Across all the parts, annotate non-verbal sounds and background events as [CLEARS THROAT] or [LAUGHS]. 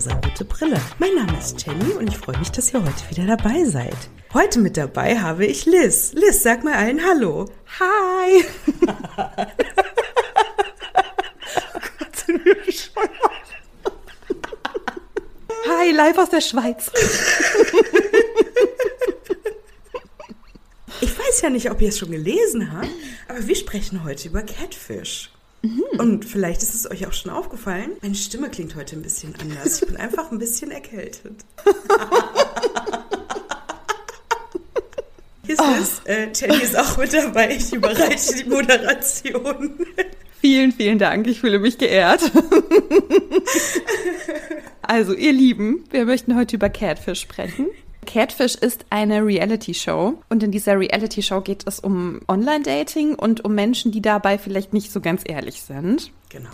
rosa-rote Brille. Mein Name ist Jenny und ich freue mich, dass ihr heute wieder dabei seid. Heute mit dabei habe ich Liz. Liz, sag mal allen Hallo. Hi. Gott, sind wir bescheuert. Hi, live aus der Schweiz. Ich weiß ja nicht, ob ihr es schon gelesen habt, aber wir sprechen heute über Catfish. Mhm. Und vielleicht ist es euch auch schon aufgefallen, meine Stimme klingt heute ein bisschen anders. Ich bin einfach ein bisschen erkältet. Hier ist oh. es. Äh, Jenny ist auch mit dabei. Ich überreiche die Moderation. Vielen, vielen Dank. Ich fühle mich geehrt. also, ihr Lieben, wir möchten heute über Catfish sprechen. Catfish ist eine Reality-Show und in dieser Reality-Show geht es um Online-Dating und um Menschen, die dabei vielleicht nicht so ganz ehrlich sind. Genau.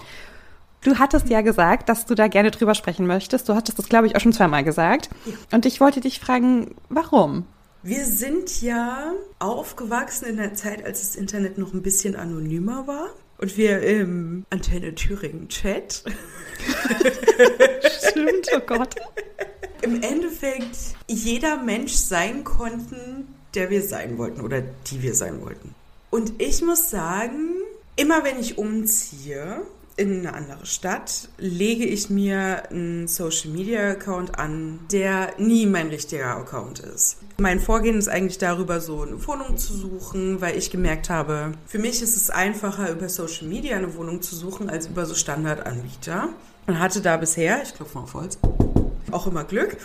Du hattest ja gesagt, dass du da gerne drüber sprechen möchtest. Du hattest das, glaube ich, auch schon zweimal gesagt. Und ich wollte dich fragen, warum? Wir sind ja aufgewachsen in der Zeit, als das Internet noch ein bisschen anonymer war. Und wir im Antenne Thüringen Chat. [LAUGHS] Stimmt, oh Gott [LAUGHS] im Endeffekt jeder Mensch sein konnten, der wir sein wollten oder die wir sein wollten. Und ich muss sagen, immer wenn ich umziehe in eine andere Stadt, lege ich mir einen Social Media Account an, der nie mein richtiger Account ist. Mein Vorgehen ist eigentlich darüber, so eine Wohnung zu suchen, weil ich gemerkt habe, für mich ist es einfacher, über Social Media eine Wohnung zu suchen, als über so Standardanbieter. Und hatte da bisher, ich klopfe mal auf Holz, auch immer Glück.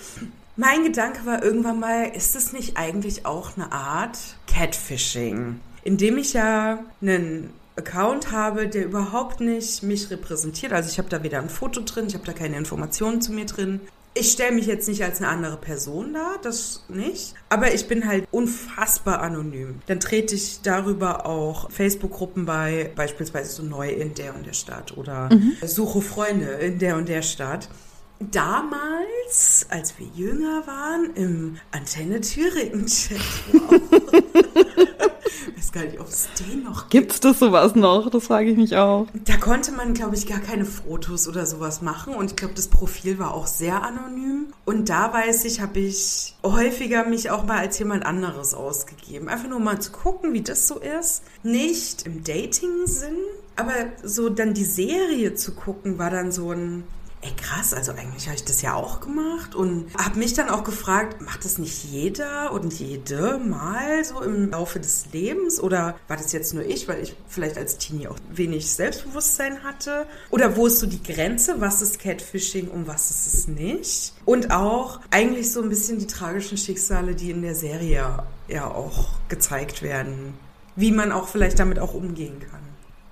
Mein Gedanke war irgendwann mal, ist es nicht eigentlich auch eine Art Catfishing? Indem ich ja einen Account habe, der überhaupt nicht mich repräsentiert. Also ich habe da weder ein Foto drin, ich habe da keine Informationen zu mir drin. Ich stelle mich jetzt nicht als eine andere Person dar, das nicht. Aber ich bin halt unfassbar anonym. Dann trete ich darüber auch Facebook-Gruppen bei, beispielsweise so neu in der und der Stadt oder mhm. suche Freunde in der und der Stadt damals, als wir jünger waren, im Antenne Thüringen-Chat. Wow. [LAUGHS] weiß gar nicht, ob es den noch gibt. Gibt's das sowas noch? Das frage ich mich auch. Da konnte man, glaube ich, gar keine Fotos oder sowas machen. Und ich glaube, das Profil war auch sehr anonym. Und da weiß ich, habe ich häufiger mich auch mal als jemand anderes ausgegeben. Einfach nur mal zu gucken, wie das so ist. Nicht im Dating-Sinn, aber so dann die Serie zu gucken, war dann so ein ey krass, also eigentlich habe ich das ja auch gemacht und habe mich dann auch gefragt, macht das nicht jeder und jede mal so im Laufe des Lebens oder war das jetzt nur ich, weil ich vielleicht als Teenie auch wenig Selbstbewusstsein hatte? Oder wo ist so die Grenze, was ist Catfishing und was ist es nicht? Und auch eigentlich so ein bisschen die tragischen Schicksale, die in der Serie ja auch gezeigt werden, wie man auch vielleicht damit auch umgehen kann.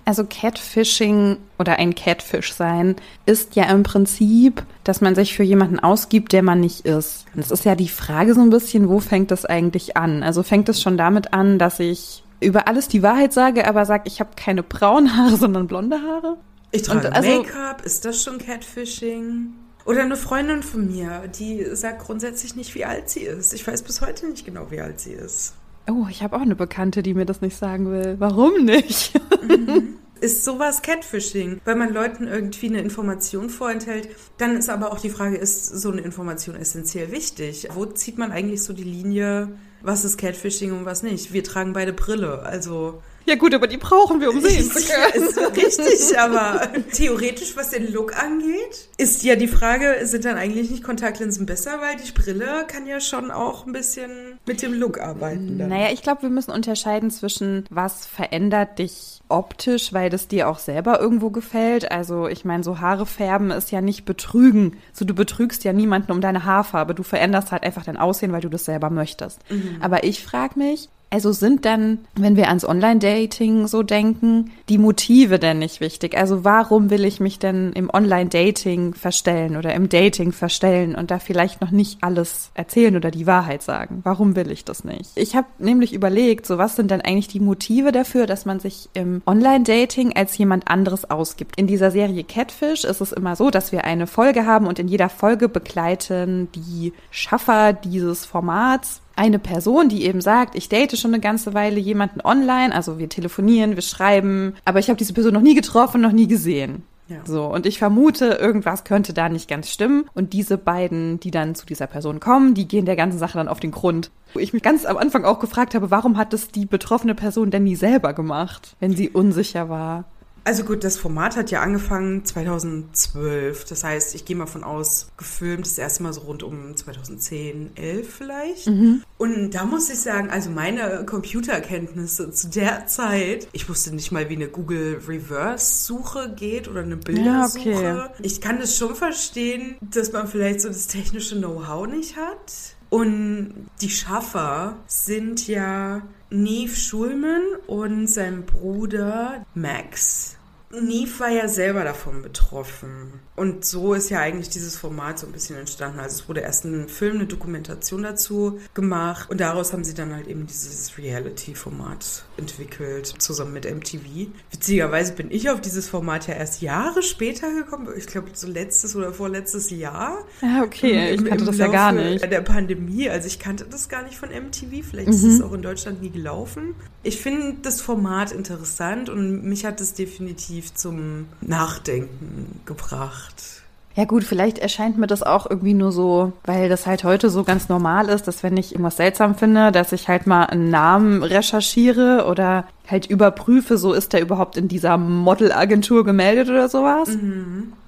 Also Catfishing oder ein Catfish sein ist ja im Prinzip, dass man sich für jemanden ausgibt, der man nicht ist. Und es ist ja die Frage so ein bisschen, wo fängt das eigentlich an? Also fängt es schon damit an, dass ich über alles die Wahrheit sage, aber sage, ich habe keine braunen Haare, sondern blonde Haare? Ich trage also, Make-up, ist das schon Catfishing? Oder eine Freundin von mir, die sagt grundsätzlich nicht, wie alt sie ist. Ich weiß bis heute nicht genau, wie alt sie ist. Oh, ich habe auch eine Bekannte, die mir das nicht sagen will. Warum nicht? [LAUGHS] Ist sowas Catfishing, weil man Leuten irgendwie eine Information vorenthält? Dann ist aber auch die Frage, ist so eine Information essentiell wichtig? Wo zieht man eigentlich so die Linie, was ist Catfishing und was nicht? Wir tragen beide Brille, also ja gut, aber die brauchen wir, um sehen zu können. Ist richtig, [LAUGHS] aber theoretisch, was den Look angeht, ist ja die Frage, sind dann eigentlich nicht Kontaktlinsen besser, weil die Brille kann ja schon auch ein bisschen mit dem Look arbeiten. Dann. Naja, ich glaube, wir müssen unterscheiden zwischen, was verändert dich optisch, weil das dir auch selber irgendwo gefällt. Also ich meine, so Haare färben ist ja nicht betrügen. So du betrügst ja niemanden um deine Haarfarbe. Du veränderst halt einfach dein Aussehen, weil du das selber möchtest. Mhm. Aber ich frage mich, also sind dann, wenn wir ans Online-Dating so denken, die Motive denn nicht wichtig? Also warum will ich mich denn im Online-Dating verstellen oder im Dating verstellen und da vielleicht noch nicht alles erzählen oder die Wahrheit sagen? Warum will ich das nicht? Ich habe nämlich überlegt, so was sind denn eigentlich die Motive dafür, dass man sich im Online-Dating als jemand anderes ausgibt? In dieser Serie Catfish ist es immer so, dass wir eine Folge haben und in jeder Folge begleiten die Schaffer dieses Formats eine Person, die eben sagt, ich date schon eine ganze Weile jemanden online, also wir telefonieren, wir schreiben, aber ich habe diese Person noch nie getroffen, noch nie gesehen. Ja. So, und ich vermute, irgendwas könnte da nicht ganz stimmen. Und diese beiden, die dann zu dieser Person kommen, die gehen der ganzen Sache dann auf den Grund. Wo ich mich ganz am Anfang auch gefragt habe, warum hat es die betroffene Person denn nie selber gemacht, wenn sie unsicher war? Also gut, das Format hat ja angefangen 2012. Das heißt, ich gehe mal von aus, gefilmt das erste Mal so rund um 2010, 11 vielleicht. Mhm. Und da muss ich sagen, also meine Computerkenntnisse zu der Zeit, ich wusste nicht mal, wie eine Google Reverse Suche geht oder eine Bildersuche. Ja, okay. Ich kann das schon verstehen, dass man vielleicht so das technische Know-how nicht hat. Und die Schaffer sind ja Neve Schulman und sein Bruder Max. Neve war ja selber davon betroffen. Und so ist ja eigentlich dieses Format so ein bisschen entstanden. Also es wurde erst ein Film, eine Dokumentation dazu gemacht und daraus haben sie dann halt eben dieses Reality-Format entwickelt, zusammen mit MTV. Witzigerweise bin ich auf dieses Format ja erst Jahre später gekommen. Ich glaube, so letztes oder vorletztes Jahr. Ja, okay, Im- ich kannte das ja gar Laufe nicht. Der Pandemie, also ich kannte das gar nicht von MTV. Vielleicht ist Mhm. es auch in Deutschland nie gelaufen. Ich finde das Format interessant und mich hat es definitiv zum Nachdenken gebracht. Ja gut, vielleicht erscheint mir das auch irgendwie nur so, weil das halt heute so ganz normal ist, dass wenn ich irgendwas seltsam finde, dass ich halt mal einen Namen recherchiere oder halt überprüfe, so ist der überhaupt in dieser Modelagentur gemeldet oder sowas.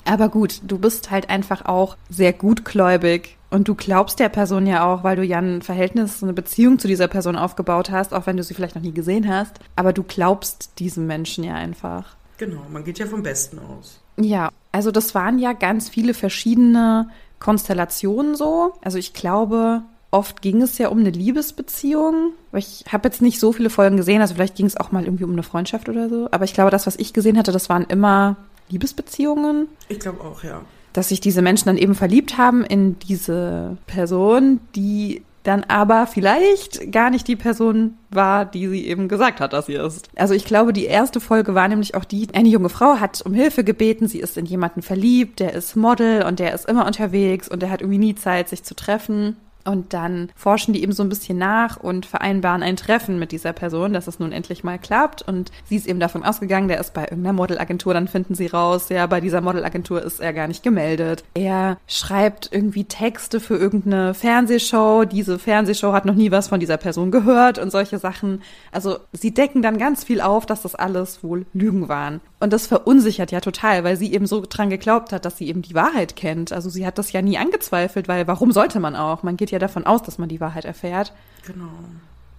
Aber gut, du bist halt einfach auch sehr gutgläubig und du glaubst der Person ja auch, weil du ja ein Verhältnis, eine Beziehung zu dieser Person aufgebaut hast, auch wenn du sie vielleicht noch nie gesehen hast. Aber du glaubst diesem Menschen ja einfach. Genau, man geht ja vom Besten aus. Ja, also das waren ja ganz viele verschiedene Konstellationen so. Also ich glaube, oft ging es ja um eine Liebesbeziehung. Ich habe jetzt nicht so viele Folgen gesehen, also vielleicht ging es auch mal irgendwie um eine Freundschaft oder so. Aber ich glaube, das, was ich gesehen hatte, das waren immer Liebesbeziehungen. Ich glaube auch, ja. Dass sich diese Menschen dann eben verliebt haben in diese Person, die dann aber vielleicht gar nicht die Person war, die sie eben gesagt hat, dass sie ist. Also ich glaube, die erste Folge war nämlich auch die, eine junge Frau hat um Hilfe gebeten, sie ist in jemanden verliebt, der ist Model und der ist immer unterwegs und der hat irgendwie nie Zeit, sich zu treffen. Und dann forschen die eben so ein bisschen nach und vereinbaren ein Treffen mit dieser Person, dass es nun endlich mal klappt. Und sie ist eben davon ausgegangen, der ist bei irgendeiner Modelagentur, dann finden sie raus, ja, bei dieser Modelagentur ist er gar nicht gemeldet. Er schreibt irgendwie Texte für irgendeine Fernsehshow. Diese Fernsehshow hat noch nie was von dieser Person gehört und solche Sachen. Also sie decken dann ganz viel auf, dass das alles wohl Lügen waren. Und das verunsichert ja total, weil sie eben so dran geglaubt hat, dass sie eben die Wahrheit kennt. Also sie hat das ja nie angezweifelt, weil warum sollte man auch? Man geht ja davon aus, dass man die Wahrheit erfährt. Genau.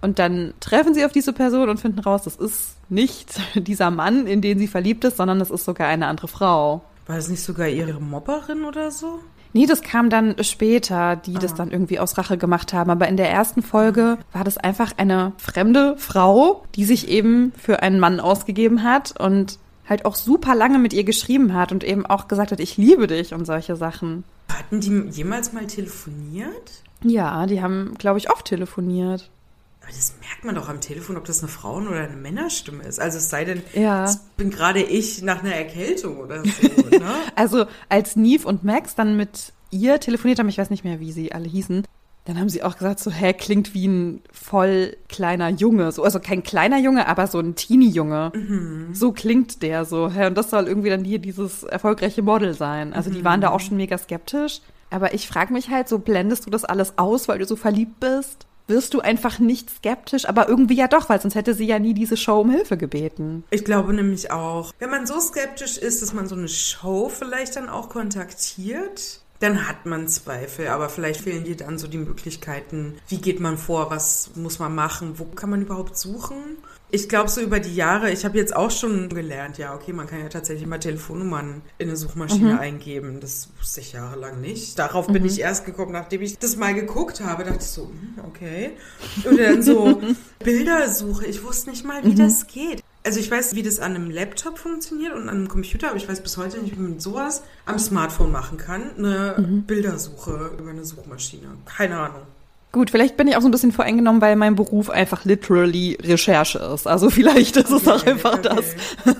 Und dann treffen sie auf diese Person und finden raus, das ist nicht [LAUGHS] dieser Mann, in den sie verliebt ist, sondern das ist sogar eine andere Frau. War das nicht sogar ihre Mobberin oder so? Nee, das kam dann später, die das Ah. dann irgendwie aus Rache gemacht haben. Aber in der ersten Folge war das einfach eine fremde Frau, die sich eben für einen Mann ausgegeben hat und halt auch super lange mit ihr geschrieben hat und eben auch gesagt hat, ich liebe dich und solche Sachen. Hatten die jemals mal telefoniert? Ja, die haben, glaube ich, oft telefoniert. Aber das merkt man doch am Telefon, ob das eine Frauen- oder eine Männerstimme ist. Also es sei denn, Ja. es bin gerade ich nach einer Erkältung oder so, [LAUGHS] ne? Also als Neve und Max dann mit ihr telefoniert haben, ich weiß nicht mehr, wie sie alle hießen, dann haben sie auch gesagt, so, hä, klingt wie ein voll kleiner Junge. So, also kein kleiner Junge, aber so ein Teenie-Junge. So klingt der so. Hä, und das soll irgendwie dann hier dieses erfolgreiche Model sein. Also die waren da auch schon mega skeptisch. Aber ich frage mich halt, so blendest du das alles aus, weil du so verliebt bist? Wirst du einfach nicht skeptisch, aber irgendwie ja doch, weil sonst hätte sie ja nie diese Show um Hilfe gebeten. Ich glaube nämlich auch, wenn man so skeptisch ist, dass man so eine Show vielleicht dann auch kontaktiert, dann hat man Zweifel, aber vielleicht fehlen dir dann so die Möglichkeiten, wie geht man vor, was muss man machen, wo kann man überhaupt suchen? Ich glaube, so über die Jahre, ich habe jetzt auch schon gelernt, ja, okay, man kann ja tatsächlich mal Telefonnummern in eine Suchmaschine eingeben. Das wusste ich jahrelang nicht. Darauf bin ich erst gekommen, nachdem ich das mal geguckt habe, dachte ich so, hm, okay. Und dann so [LAUGHS] Bildersuche, ich wusste nicht mal, wie das geht. Also ich weiß, wie das an einem Laptop funktioniert und an einem Computer, aber ich weiß bis heute nicht, wie man sowas am Smartphone machen kann. Eine Bildersuche über eine Suchmaschine. Keine Ahnung. Gut, vielleicht bin ich auch so ein bisschen voreingenommen, weil mein Beruf einfach literally Recherche ist. Also vielleicht ist es auch Okay, einfach okay. das. [LAUGHS]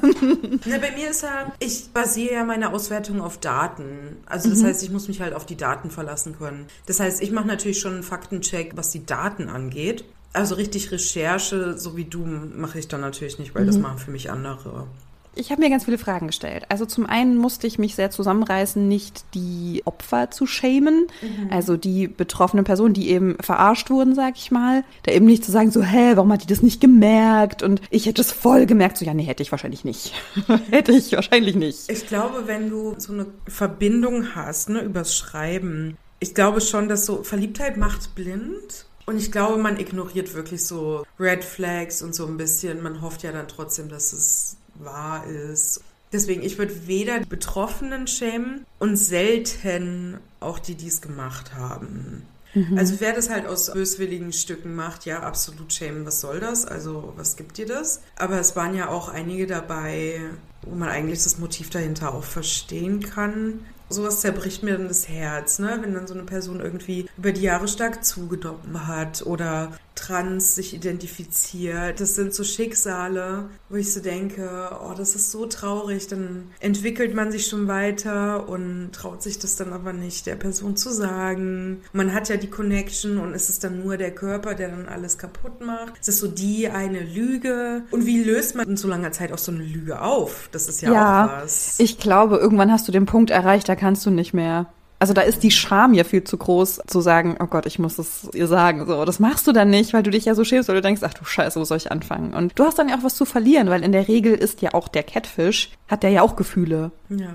Na, bei mir ist ja, ich basiere ja meine Auswertung auf Daten. Also das heißt, ich muss mich halt auf die Daten verlassen können. Das heißt, ich mache natürlich schon einen Faktencheck, was die Daten angeht. Also richtig Recherche, so wie du, mache ich dann natürlich nicht, weil das machen für mich andere. Ich habe mir ganz viele Fragen gestellt. Also zum einen musste ich mich sehr zusammenreißen, nicht die Opfer zu schämen, mhm. also die betroffenen Personen, die eben verarscht wurden, sag ich mal. Da eben nicht zu sagen, so, hä, warum hat die das nicht gemerkt? Und ich hätte es voll gemerkt. So, ja, nee, hätte ich wahrscheinlich nicht. [LAUGHS] hätte ich wahrscheinlich nicht. Ich glaube, wenn du so eine Verbindung hast, ne, übers Schreiben, ich glaube schon, dass so Verliebtheit macht blind. Und ich glaube, man ignoriert wirklich so Red Flags und so ein bisschen. Man hofft ja dann trotzdem, dass es wahr ist. Deswegen, ich würde weder die Betroffenen schämen und selten auch die, die es gemacht haben. Mhm. Also wer das halt aus böswilligen Stücken macht, ja, absolut schämen, was soll das? Also was gibt dir das? Aber es waren ja auch einige dabei, wo man eigentlich das Motiv dahinter auch verstehen kann sowas zerbricht mir dann das Herz, ne? wenn dann so eine Person irgendwie über die Jahre stark zugenommen hat oder trans sich identifiziert. Das sind so Schicksale, wo ich so denke, oh, das ist so traurig. Dann entwickelt man sich schon weiter und traut sich das dann aber nicht der Person zu sagen. Man hat ja die Connection und es ist dann nur der Körper, der dann alles kaputt macht. Es ist so die eine Lüge. Und wie löst man in so langer Zeit auch so eine Lüge auf? Das ist ja, ja auch was. Ich glaube, irgendwann hast du den Punkt erreicht, da kannst du nicht mehr. Also da ist die Scham ja viel zu groß, zu sagen, oh Gott, ich muss es ihr sagen. So, das machst du dann nicht, weil du dich ja so schämst, weil du denkst, ach du Scheiße, wo soll ich anfangen? Und du hast dann ja auch was zu verlieren, weil in der Regel ist ja auch der Catfish, hat der ja auch Gefühle. Ja.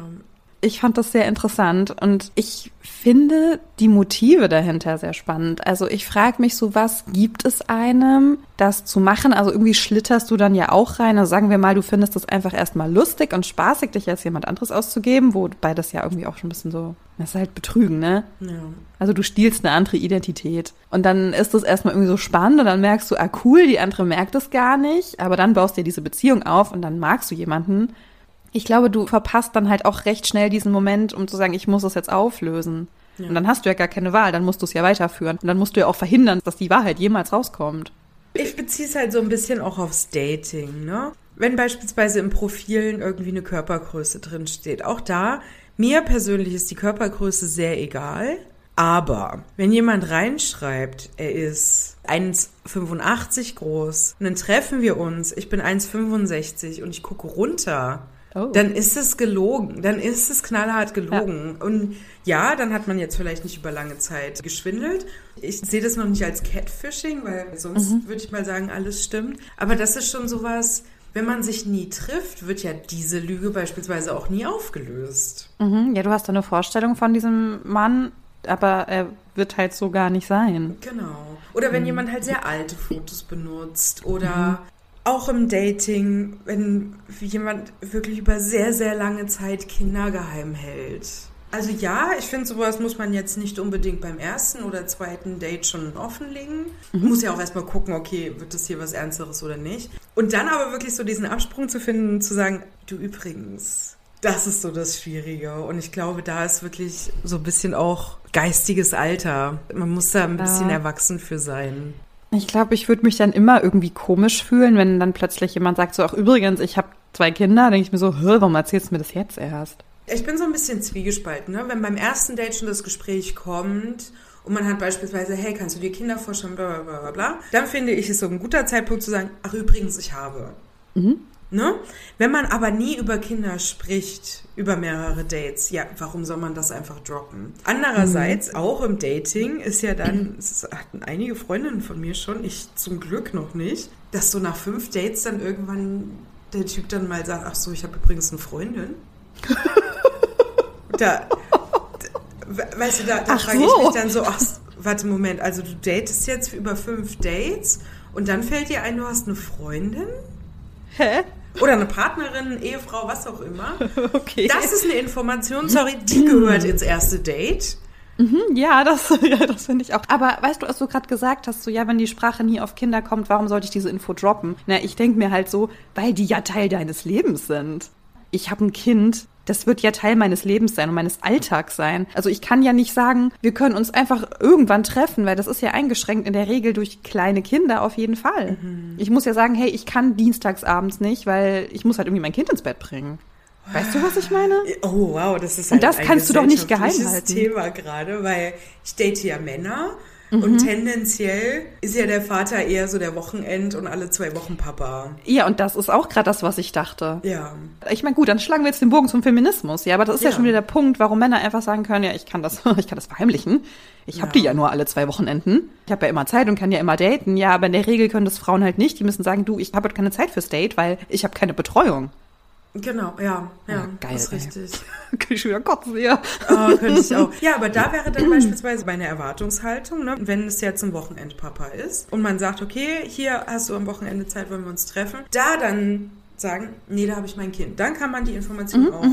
Ich fand das sehr interessant und ich finde die Motive dahinter sehr spannend. Also ich frage mich so, was gibt es einem, das zu machen? Also irgendwie schlitterst du dann ja auch rein. Also sagen wir mal, du findest das einfach erstmal lustig und spaßig, dich als jemand anderes auszugeben, wobei das ja irgendwie auch schon ein bisschen so, das ist halt Betrügen, ne? Ja. Also du stiehlst eine andere Identität. Und dann ist das erstmal irgendwie so spannend und dann merkst du, ah cool, die andere merkt es gar nicht, aber dann baust du dir diese Beziehung auf und dann magst du jemanden ich glaube, du verpasst dann halt auch recht schnell diesen Moment, um zu sagen, ich muss es jetzt auflösen. Ja. Und dann hast du ja gar keine Wahl, dann musst du es ja weiterführen. Und dann musst du ja auch verhindern, dass die Wahrheit jemals rauskommt. Ich beziehe es halt so ein bisschen auch aufs Dating, ne? Wenn beispielsweise im Profilen irgendwie eine Körpergröße drin steht, auch da, mir persönlich ist die Körpergröße sehr egal. Aber wenn jemand reinschreibt, er ist 1,85 groß und dann treffen wir uns, ich bin 1,65 und ich gucke runter, Oh. Dann ist es gelogen. Dann ist es knallhart gelogen. Ja. Und ja, dann hat man jetzt vielleicht nicht über lange Zeit geschwindelt. Ich sehe das noch nicht als Catfishing, weil sonst mhm. würde ich mal sagen, alles stimmt. Aber das ist schon sowas, wenn man sich nie trifft, wird ja diese Lüge beispielsweise auch nie aufgelöst. Mhm. Ja, du hast eine Vorstellung von diesem Mann, aber er wird halt so gar nicht sein. Genau. Oder wenn mhm. jemand halt sehr alte Fotos benutzt oder mhm auch im Dating, wenn jemand wirklich über sehr, sehr lange Zeit Kinder geheim hält. Also ja, ich finde, sowas muss man jetzt nicht unbedingt beim ersten oder zweiten Date schon offenlegen. Mhm. Muss ja auch erstmal gucken, okay, wird das hier was Ernsteres oder nicht. Und dann aber wirklich so diesen Absprung zu finden, zu sagen, du übrigens, das ist so das Schwierige. Und ich glaube, da ist wirklich so ein bisschen auch geistiges Alter. Man muss da ein bisschen ja. erwachsen für sein. Ich glaube, ich würde mich dann immer irgendwie komisch fühlen, wenn dann plötzlich jemand sagt so, ach übrigens, ich habe zwei Kinder, denke ich mir so, warum erzählst du mir das jetzt erst? Ich bin so ein bisschen zwiegespalten, ne? Wenn beim ersten Date schon das Gespräch kommt und man hat beispielsweise, hey, kannst du dir Kinder vorstellen, bla bla bla bla, dann finde ich es so ein guter Zeitpunkt zu sagen, ach übrigens, ich habe. Mhm. Ne? Wenn man aber nie über Kinder spricht, über mehrere Dates, ja, warum soll man das einfach droppen? Andererseits, mhm. auch im Dating ist ja dann, es hatten einige Freundinnen von mir schon, ich zum Glück noch nicht, dass so nach fünf Dates dann irgendwann der Typ dann mal sagt, ach so, ich habe übrigens eine Freundin. da, da, weißt du, da, da frage so. ich mich dann so, ach, warte, Moment, also du datest jetzt über fünf Dates und dann fällt dir ein, du hast eine Freundin? Hä? Oder eine Partnerin, Ehefrau, was auch immer. [LAUGHS] Okay. Das ist eine Information, sorry, die gehört ins erste Date. Mhm, ja, das, [LAUGHS] ja, das finde ich auch. Aber weißt du, was du gerade gesagt hast, so ja, wenn die Sprache nie auf Kinder kommt, warum sollte ich diese Info droppen? Na, ich denke mir halt so, weil die ja Teil deines Lebens sind. Ich habe ein Kind, das wird ja Teil meines Lebens sein und meines Alltags sein. Also ich kann ja nicht sagen, wir können uns einfach irgendwann treffen, weil das ist ja eingeschränkt in der Regel durch kleine Kinder auf jeden Fall. Mhm. Ich muss ja sagen, hey, ich kann dienstagsabends nicht, weil ich muss halt irgendwie mein Kind ins Bett bringen. Weißt du, was ich meine? Oh, wow, das ist halt Und das kannst du doch nicht geheim halten. Thema gerade, weil ich date ja Männer Mhm. Und tendenziell ist ja der Vater eher so der Wochenend und alle zwei Wochen Papa. Ja, und das ist auch gerade das, was ich dachte. Ja. Ich meine, gut, dann schlagen wir jetzt den Bogen zum Feminismus. Ja, aber das ist ja, Ja. schon wieder der Punkt, warum Männer einfach sagen können, ja, ich kann das, [LAUGHS] ich kann das verheimlichen. Ich habe Ja. die ja nur alle zwei Wochenenden. Ich habe ja immer Zeit und kann ja immer daten. Ja, aber in der Regel können das Frauen halt nicht. Die müssen sagen, du, ich habe heute keine Zeit fürs Date, weil ich habe keine Betreuung. Genau, ja, ja, Ja, geil, das ist richtig. [LAUGHS] Kann ich schon wieder kotzen, ja. Oh, könnte ich auch. Ja, aber da wäre dann [CLEARS THROAT] beispielsweise meine Erwartungshaltung, ne? wenn es jetzt ein Wochenendpapa ist und man sagt, okay, hier hast du am Wochenende Zeit, wollen wir uns treffen, da dann sagen, nee, da habe ich mein Kind. Dann kann man die Information auch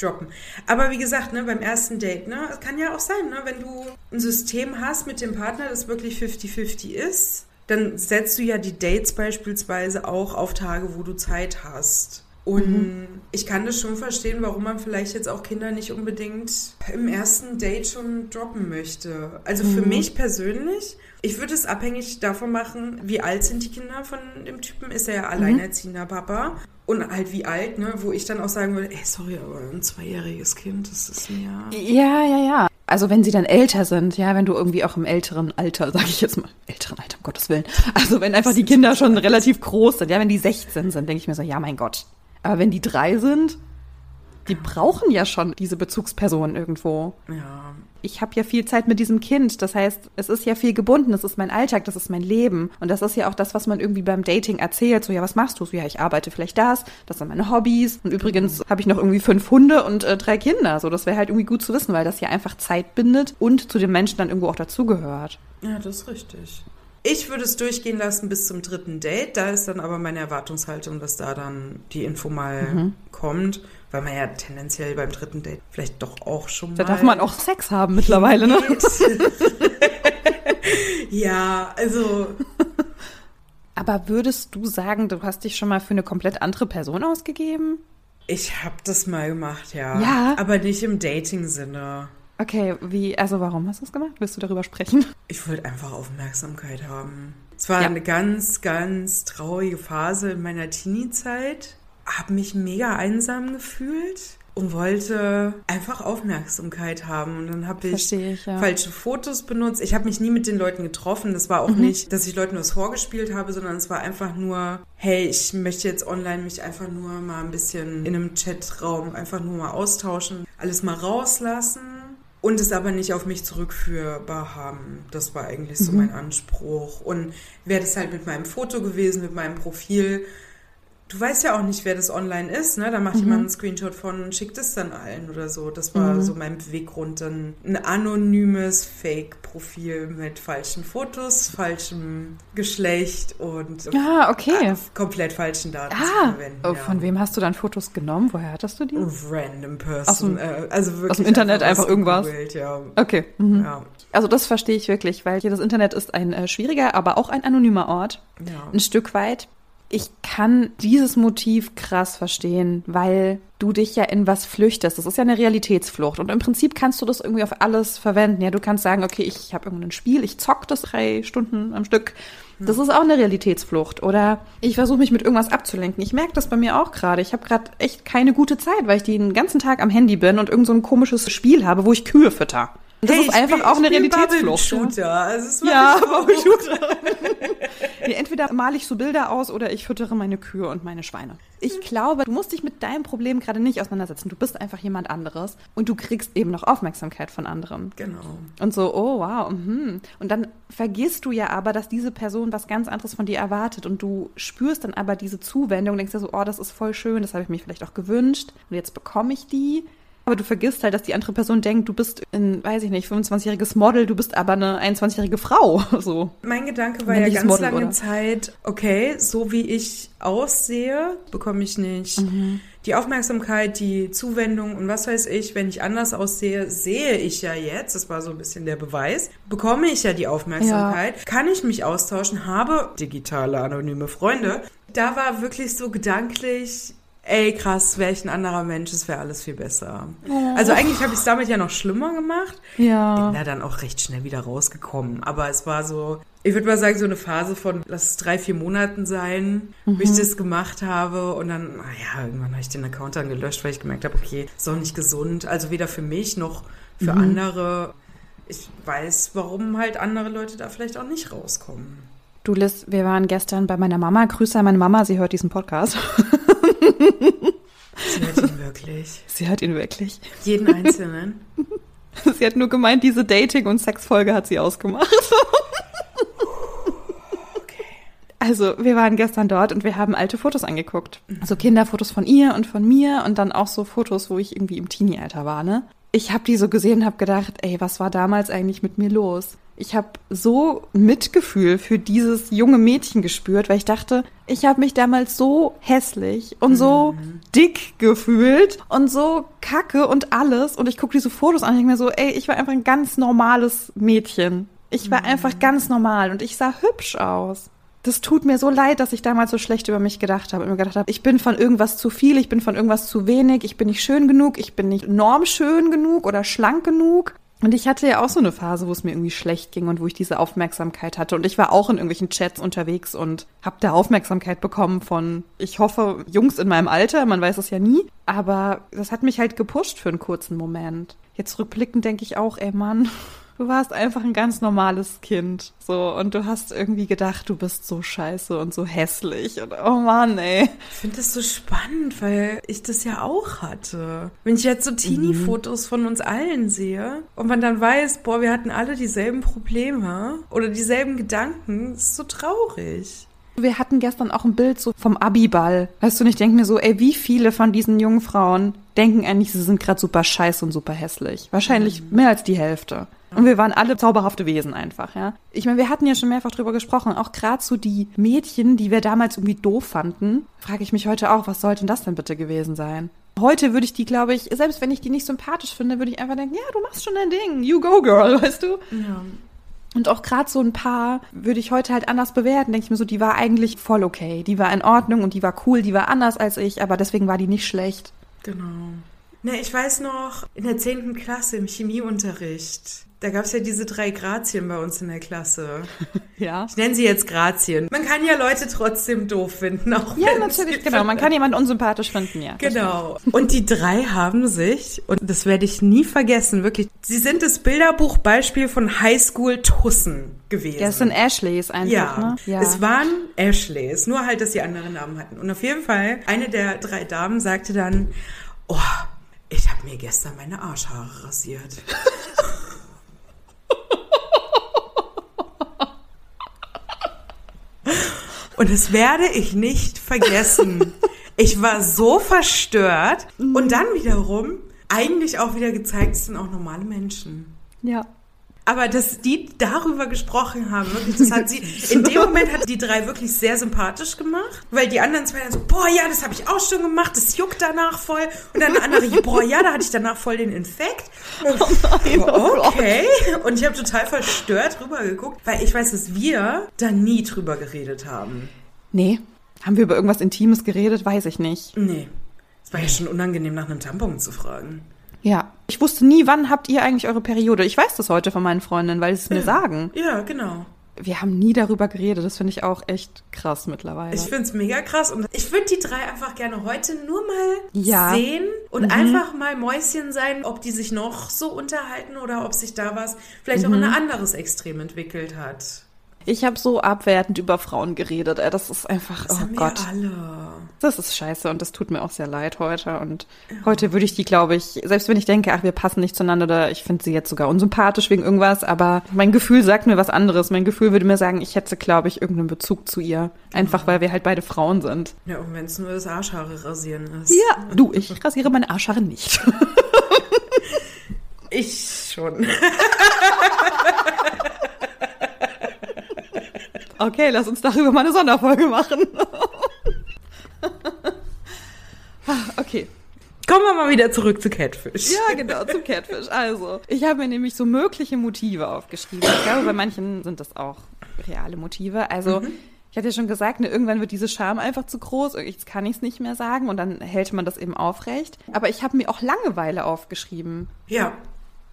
droppen. Aber wie gesagt, ne, beim ersten Date, ne, es kann ja auch sein, ne, wenn du ein System hast mit dem Partner, das wirklich 50-50 ist, dann setzt du ja die Dates beispielsweise auch auf Tage, wo du Zeit hast. Und ich kann das schon verstehen, warum man vielleicht jetzt auch Kinder nicht unbedingt im ersten Date schon droppen möchte. Also für mich persönlich, ich würde es abhängig davon machen, wie alt sind die Kinder von dem Typen. Ist er ja alleinerziehender Papa? Und halt wie alt, ne? Wo ich dann auch sagen würde, ey, sorry, aber ein zweijähriges Kind, das ist mir... Ja, ja, ja. Also wenn sie dann älter sind, ja, wenn du irgendwie auch im älteren Alter, [LAUGHS] sage ich jetzt mal, älteren Alter, um Gottes Willen. Also wenn einfach die Kinder schon relativ groß sind, ja, wenn die 16 sind, denke ich mir so, ja, mein Gott. Aber wenn die drei sind, die brauchen ja schon diese Bezugsperson irgendwo. Ja, Ich habe ja viel Zeit mit diesem Kind. Das heißt, es ist ja viel gebunden. Das ist mein Alltag, das ist mein Leben. Und das ist ja auch das, was man irgendwie beim Dating erzählt. So, ja, was machst du? So, ja, ich arbeite vielleicht das. Das sind meine Hobbys. Und übrigens habe ich noch irgendwie fünf Hunde und äh, drei Kinder. So, das wäre halt irgendwie gut zu wissen, weil das ja einfach Zeit bindet und zu den Menschen dann irgendwo auch dazugehört. ja, das ist richtig. Ich würde es durchgehen lassen bis zum dritten Date. Da ist dann aber meine Erwartungshaltung, dass da dann die Info mal kommt, weil man ja tendenziell beim dritten Date vielleicht doch auch schon Da mal darf man auch Sex haben mittlerweile, ne? [LAUGHS] ja, also [LAUGHS] Aber würdest du sagen, du hast dich schon mal für eine komplett andere Person ausgegeben? ich habe das mal gemacht, ja. Ja? Aber nicht im Dating-Sinne. Okay, wie, also warum hast du das gemacht? Willst du darüber sprechen? [LAUGHS] Ich wollte einfach Aufmerksamkeit haben. Es war Ja. eine ganz, ganz traurige Phase in meiner Teenie-Zeit. Habe mich mega einsam gefühlt und wollte einfach Aufmerksamkeit haben. Und dann habe ich, ich, ja. falsche Fotos benutzt. Ich habe mich nie mit den Leuten getroffen. Das war auch Mhm. nicht, dass ich Leuten was vorgespielt habe, sondern es war einfach nur, hey, ich möchte jetzt online mich einfach nur mal ein bisschen in einem Chatraum einfach nur mal austauschen, alles mal rauslassen. Und es aber nicht auf mich zurückführbar haben. Das war eigentlich Mhm. so mein Anspruch. Und wäre das halt mit meinem Foto gewesen, mit meinem Profil, du weißt ja auch nicht, wer das online ist, ne? Da macht Mhm. jemand einen Screenshot von und schickt es dann allen oder so. Das war so mein Beweggrund. Dann ein anonymes Fake-Profil mit falschen Fotos, falschem Geschlecht und Ah, okay. äh, komplett falschen Daten zu Ah, verwenden. oh, ja. von wem hast du dann Fotos genommen? Woher hattest du die? Random Person. Aus dem- äh, also wirklich aus dem Internet einfach was irgendwas? gegoogelt, Ja. Okay. Mhm. Ja. Also das verstehe ich wirklich, weil hier das Internet ist ein äh, schwieriger, aber auch ein anonymer Ort. ja. Ein Stück weit. Ich kann dieses Motiv krass verstehen, weil du dich ja in was flüchtest. Das ist ja eine Realitätsflucht. Und im Prinzip kannst du das irgendwie auf alles verwenden. Ja, du kannst sagen, okay, ich habe irgendein Spiel, ich zock das drei Stunden am Stück. Das ist auch eine Realitätsflucht. Oder ich versuche mich mit irgendwas abzulenken. Ich merke das bei mir auch gerade. Ich habe gerade echt keine gute Zeit, weil ich den ganzen Tag am Handy bin und irgend so ein komisches Spiel habe, wo ich Kühe fütter. Und das Hey, ist einfach auch eine Realitätsflucht. Ja. Bubble-Shooter. Also Ja, Bubble-Shooter. [LAUGHS] Nee, entweder male ich so Bilder aus oder ich füttere meine Kühe und meine Schweine. Ich glaube, du musst dich mit deinem Problem gerade nicht auseinandersetzen. Du bist einfach jemand anderes und du kriegst eben noch Aufmerksamkeit von anderen. Genau. Und so, oh wow, mhm. Und dann vergisst du ja aber, dass diese Person was ganz anderes von dir erwartet und du spürst dann aber diese Zuwendung, denkst dir so, oh, das ist voll schön, das habe ich mir vielleicht auch gewünscht und jetzt bekomme ich die. Aber du vergisst halt, dass die andere Person denkt, du bist ein, weiß ich nicht, 25-jähriges Model, du bist aber eine 21-jährige Frau. [LAUGHS] So. Mein Gedanke war ja ganz Model, lange oder? Zeit, okay, so wie ich aussehe, bekomme ich nicht Mhm. die Aufmerksamkeit, die Zuwendung und was weiß ich, wenn ich anders aussehe, sehe ich ja jetzt, das war so ein bisschen der Beweis, bekomme ich ja die Aufmerksamkeit, kann ich mich austauschen, habe digitale anonyme Freunde. Da war wirklich so gedanklich, ey krass, wäre ich ein anderer Mensch, es wäre alles viel besser. Also eigentlich habe ich es damit ja noch schlimmer gemacht Ja. bin da dann auch recht schnell wieder rausgekommen. Aber es war so, ich würde mal sagen, so eine Phase von, lass es drei, vier Monaten sein, wo ich das gemacht habe. Und dann, naja, irgendwann habe ich den Account dann gelöscht, weil ich gemerkt habe, okay, ist doch nicht gesund. Also weder für mich noch für andere. ich weiß, warum halt andere Leute da vielleicht auch nicht rauskommen. Du Liz, wir waren gestern bei meiner Mama. Grüße an meine Mama, sie hört diesen Podcast. [LAUGHS] Sie hört ihn wirklich. Sie hört ihn wirklich. Jeden einzelnen. [LAUGHS] Sie hat nur gemeint, diese Dating- und Sexfolge hat sie ausgemacht. Okay. Also, wir waren gestern dort und wir haben alte Fotos angeguckt. So Kinderfotos von ihr und von mir und dann auch so Fotos, wo ich irgendwie im Teenie-Alter war, ne? Ich habe die so gesehen und habe gedacht, ey, was war damals eigentlich mit mir los? Ich habe so Mitgefühl für dieses junge Mädchen gespürt, weil ich dachte, ich habe mich damals so hässlich und so dick gefühlt und so kacke und alles. Und ich gucke diese Fotos an und denke mir so, ey, ich war einfach ein ganz normales Mädchen. Ich war einfach ganz normal und ich sah hübsch aus. Das tut mir so leid, dass ich damals so schlecht über mich gedacht habe und mir gedacht habe, ich bin von irgendwas zu viel, ich bin von irgendwas zu wenig, ich bin nicht schön genug, ich bin nicht normschön genug oder schlank genug. Und ich hatte ja auch so eine Phase, wo es mir irgendwie schlecht ging und wo ich diese Aufmerksamkeit hatte. Und ich war auch in irgendwelchen Chats unterwegs und habe da Aufmerksamkeit bekommen von, ich hoffe, Jungs in meinem Alter, man weiß es ja nie. Aber das hat mich halt gepusht für einen kurzen Moment. Jetzt rückblickend denke ich auch, ey Mann, du warst einfach ein ganz normales Kind. So, und du hast irgendwie gedacht, du bist so scheiße und so hässlich. Und oh Mann, ey. Ich finde das so spannend, weil ich das ja auch hatte. Wenn ich jetzt so Teenie-Fotos von uns allen sehe und man dann weiß, boah, wir hatten alle dieselben Probleme oder dieselben Gedanken, ist so traurig. Wir hatten gestern auch ein Bild so vom Abiball. Weißt du, und ich denke mir so, ey, wie viele von diesen jungen Frauen denken eigentlich, sie sind gerade super scheiße und super hässlich? Wahrscheinlich mehr als die Hälfte. Und wir waren alle zauberhafte Wesen einfach, ja. Ich meine, wir hatten ja schon mehrfach drüber gesprochen, auch gerade so die Mädchen, die wir damals irgendwie doof fanden, frage ich mich heute auch, was sollte denn das denn bitte gewesen sein? Heute würde ich die, glaube ich, selbst wenn ich die nicht sympathisch finde, würde ich einfach denken, ja, du machst schon dein Ding, you go girl, [LAUGHS] weißt du? Ja. Und auch gerade so ein paar würde ich heute halt anders bewerten. Denke ich mir so, die war eigentlich voll okay. Die war in Ordnung und die war cool, die war anders als ich, aber deswegen war die nicht schlecht. Genau. Ne, ich weiß noch, in der 10. Klasse im Chemieunterricht, da gab es ja diese drei Grazien bei uns in der Klasse. [LAUGHS] Ja. Ich nenne sie jetzt Grazien. Man kann ja Leute trotzdem doof finden, auch Ja, natürlich, genau. Man [LAUGHS] kann jemanden unsympathisch finden, ja. Genau. Und die drei haben sich, und das werde ich nie vergessen, wirklich, sie sind das Bilderbuchbeispiel von Highschool-Tussen gewesen. Ja, es sind Ashleys einfach, Ja, ne? es waren Ashleys, nur halt, dass sie andere Namen hatten. Und auf jeden Fall, eine der drei Damen sagte dann, oh, ich habe mir gestern meine Arschhaare rasiert. [LAUGHS] Und das werde ich nicht vergessen. Ich war so verstört. Und dann wiederum, eigentlich auch wieder gezeigt, es sind auch normale Menschen. ja. Aber dass die darüber gesprochen haben, wirklich, das hat sie, in dem Moment hat die drei wirklich sehr sympathisch gemacht, weil die anderen zwei dann so, boah, ja, das habe ich auch schon gemacht, das juckt danach voll. Und dann der andere, [LAUGHS] boah, ja, da hatte ich danach voll den Infekt. nein, oh okay. Und ich habe total verstört rüber geguckt, weil ich weiß, dass wir da nie drüber geredet haben. Nee. Haben wir über irgendwas Intimes geredet? Weiß ich nicht. Nee. Es war ja schon unangenehm, nach einem Tampon zu fragen. Ja. Ich wusste nie, wann habt ihr eigentlich eure Periode? Ich weiß das heute von meinen Freundinnen, weil sie es mir sagen. Ja, genau. Wir haben nie darüber geredet. Das finde ich auch echt krass mittlerweile. Ich finde es mega krass und ich würde die drei einfach gerne heute nur mal Ja. sehen und einfach mal Mäuschen sein, ob die sich noch so unterhalten oder ob sich da was vielleicht auch in ein anderes Extrem entwickelt hat. Ich habe so abwertend über Frauen geredet. Das ist einfach, Das oh Gott. alle. Das ist scheiße und das tut mir auch sehr leid heute. Und heute würde ich die, glaube ich, selbst wenn ich denke, ach, wir passen nicht zueinander oder ich finde sie jetzt sogar unsympathisch wegen irgendwas, aber mein Gefühl sagt mir was anderes. Mein Gefühl würde mir sagen, ich hätte, glaube ich, irgendeinen Bezug zu ihr. Einfach weil wir halt beide Frauen sind. Ja, und wenn es nur das Arschhaare rasieren ist. Ja, du, ich rasiere meine Arschhaare nicht. Ich schon. [LAUGHS] Okay, lass uns darüber mal eine Sonderfolge machen. [LAUGHS] okay. Kommen wir mal wieder zurück zu Catfish. Ja, genau, zum Catfish. Also, ich habe mir nämlich so mögliche Motive aufgeschrieben. Ich glaube, bei manchen sind das auch reale Motive. Also, ich hatte ja schon gesagt, ne, irgendwann wird diese Scham einfach zu groß. Jetzt kann ich es nicht mehr sagen und dann hält man das eben aufrecht. Aber ich habe mir auch Langeweile aufgeschrieben. Ja.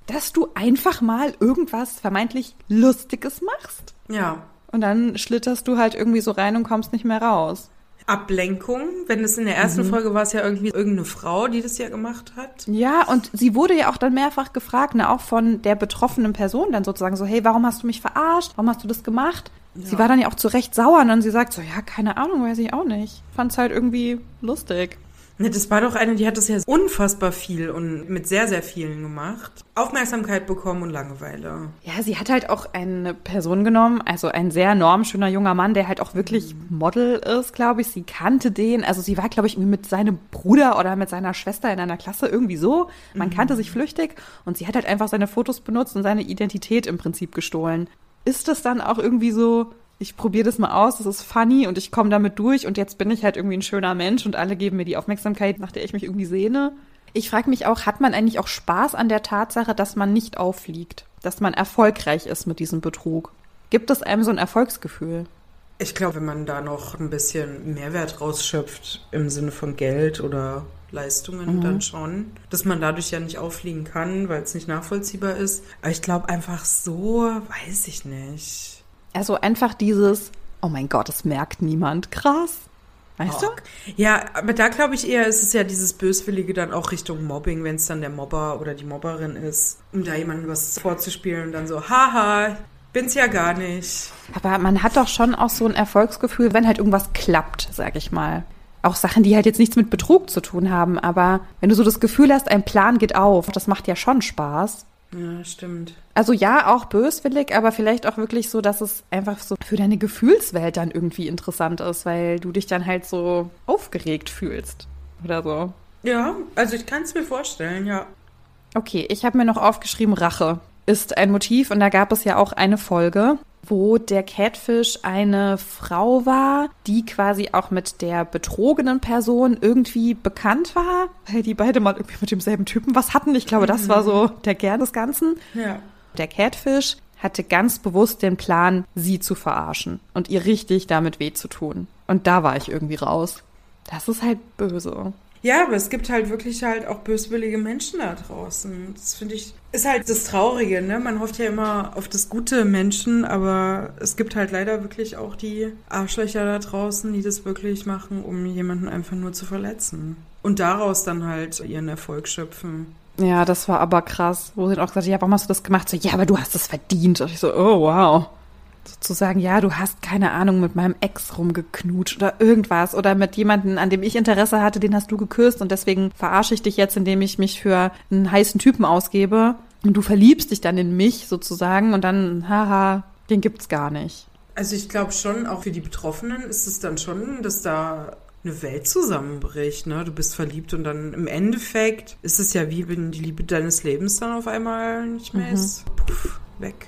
Dass du einfach mal irgendwas vermeintlich Lustiges machst. Ja. Und dann schlitterst du halt irgendwie so rein und kommst nicht mehr raus. Ablenkung. Wenn es in der ersten Folge war, es ja irgendwie irgendeine Frau, die das ja gemacht hat. Ja, und sie wurde ja auch dann mehrfach gefragt, ne, auch von der betroffenen Person dann sozusagen so, hey, warum hast du mich verarscht? Warum hast du das gemacht? Sie war dann ja auch zu Recht sauer und dann sie sagt so, ja, keine Ahnung, weiß ich auch nicht. Fand's halt irgendwie lustig. Ne, das war doch eine, die hat das ja unfassbar viel und mit sehr, sehr vielen gemacht. Aufmerksamkeit bekommen und Langeweile. Ja, sie hat halt auch eine Person genommen, also ein sehr normschöner junger Mann, der halt auch wirklich Model ist, glaube ich. Sie kannte den, also sie war, glaube ich, mit seinem Bruder oder mit seiner Schwester in einer Klasse irgendwie so. Man kannte sich flüchtig und sie hat halt einfach seine Fotos benutzt und seine Identität im Prinzip gestohlen. Ist das dann auch irgendwie so, ich probiere das mal aus, das ist funny und ich komme damit durch und jetzt bin ich halt irgendwie ein schöner Mensch und alle geben mir die Aufmerksamkeit, nach der ich mich irgendwie sehne. Ich frage mich auch, hat man eigentlich auch Spaß an der Tatsache, dass man nicht auffliegt, dass man erfolgreich ist mit diesem Betrug? Gibt es einem so ein Erfolgsgefühl? Ich glaube, wenn man da noch ein bisschen Mehrwert rausschöpft im Sinne von Geld oder Leistungen, dann schon. Dass man dadurch ja nicht auffliegen kann, weil es nicht nachvollziehbar ist. Aber ich glaube einfach so, weiß ich nicht. Also einfach dieses, oh mein Gott, das merkt niemand. Krass. Weißt du? Ja, aber da glaube ich eher, ist es ja dieses Böswillige dann auch Richtung Mobbing, wenn es dann der Mobber oder die Mobberin ist, um da jemandem was vorzuspielen und dann so, haha, bin's ja gar nicht. Aber man hat doch schon auch so ein Erfolgsgefühl, wenn halt irgendwas klappt, sag ich mal. Auch Sachen, die halt jetzt nichts mit Betrug zu tun haben, aber wenn du so das Gefühl hast, ein Plan geht auf, das macht ja schon Spaß. Ja, stimmt. Also ja, auch böswillig, aber vielleicht auch wirklich so, dass es einfach so für deine Gefühlswelt dann irgendwie interessant ist, weil du dich dann halt so aufgeregt fühlst oder so. Ja, also ich kann es mir vorstellen, ja. Okay, ich habe mir noch aufgeschrieben, Rache ist ein Motiv und da gab es ja auch eine Folge, wo der Catfish eine Frau war, die quasi auch mit der betrogenen Person irgendwie bekannt war, weil die beide mal irgendwie mit demselben Typen was hatten. Ich glaube, das war so der Kern des Ganzen. Ja. Der Catfish hatte ganz bewusst den Plan, sie zu verarschen und ihr richtig damit weh zu tun. Und da war ich irgendwie raus. Das ist halt böse. Ja, aber es gibt halt wirklich halt auch böswillige Menschen da draußen. Das finde ich, ist halt das Traurige, ne? Man hofft ja immer auf das gute Menschen, aber es gibt halt leider wirklich auch die Arschlöcher da draußen, die das wirklich machen, um jemanden einfach nur zu verletzen. Und daraus dann halt ihren Erfolg schöpfen. Ja, das war aber krass. Wo sie dann auch gesagt hat, ja, warum hast du das gemacht? So, ja, aber du hast es verdient. Und ich so, oh, wow. Sozusagen, ja, du hast keine Ahnung mit meinem Ex rumgeknutscht oder irgendwas oder mit jemandem, an dem ich Interesse hatte, den hast du geküsst und deswegen verarsche ich dich jetzt, indem ich mich für einen heißen Typen ausgebe und du verliebst dich dann in mich sozusagen und dann, haha, den gibt's gar nicht. Also ich glaube schon, auch für die Betroffenen ist es dann schon, dass da eine Welt zusammenbricht, ne? Du bist verliebt und dann im Endeffekt ist es ja wie wenn die Liebe deines Lebens dann auf einmal nicht mehr ist. Puff, weg.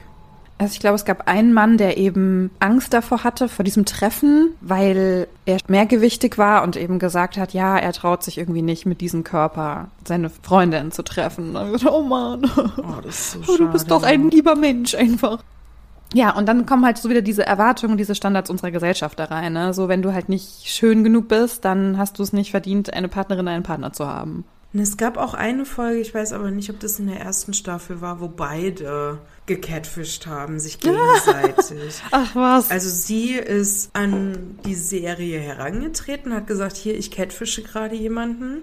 Also ich glaube, es gab einen Mann, der eben Angst davor hatte, vor diesem Treffen, weil er mehrgewichtig war und eben gesagt hat, ja, er traut sich irgendwie nicht mit diesem Körper seine Freundin zu treffen. Und dann gesagt, oh Mann, Oh, das ist so [LAUGHS] du bist doch ein lieber Mensch einfach. Ja, und dann kommen halt so wieder diese Erwartungen, diese Standards unserer Gesellschaft da rein. Ne? So, wenn du halt nicht schön genug bist, dann hast du es nicht verdient, eine Partnerin, einen Partner zu haben. Und es gab auch eine Folge, ich weiß aber nicht, ob das in der ersten Staffel war, wo beide gecatfischt haben, sich [LAUGHS] gegenseitig. Ach was. Also sie ist an die Serie herangetreten, hat gesagt, hier, ich catfische gerade jemanden,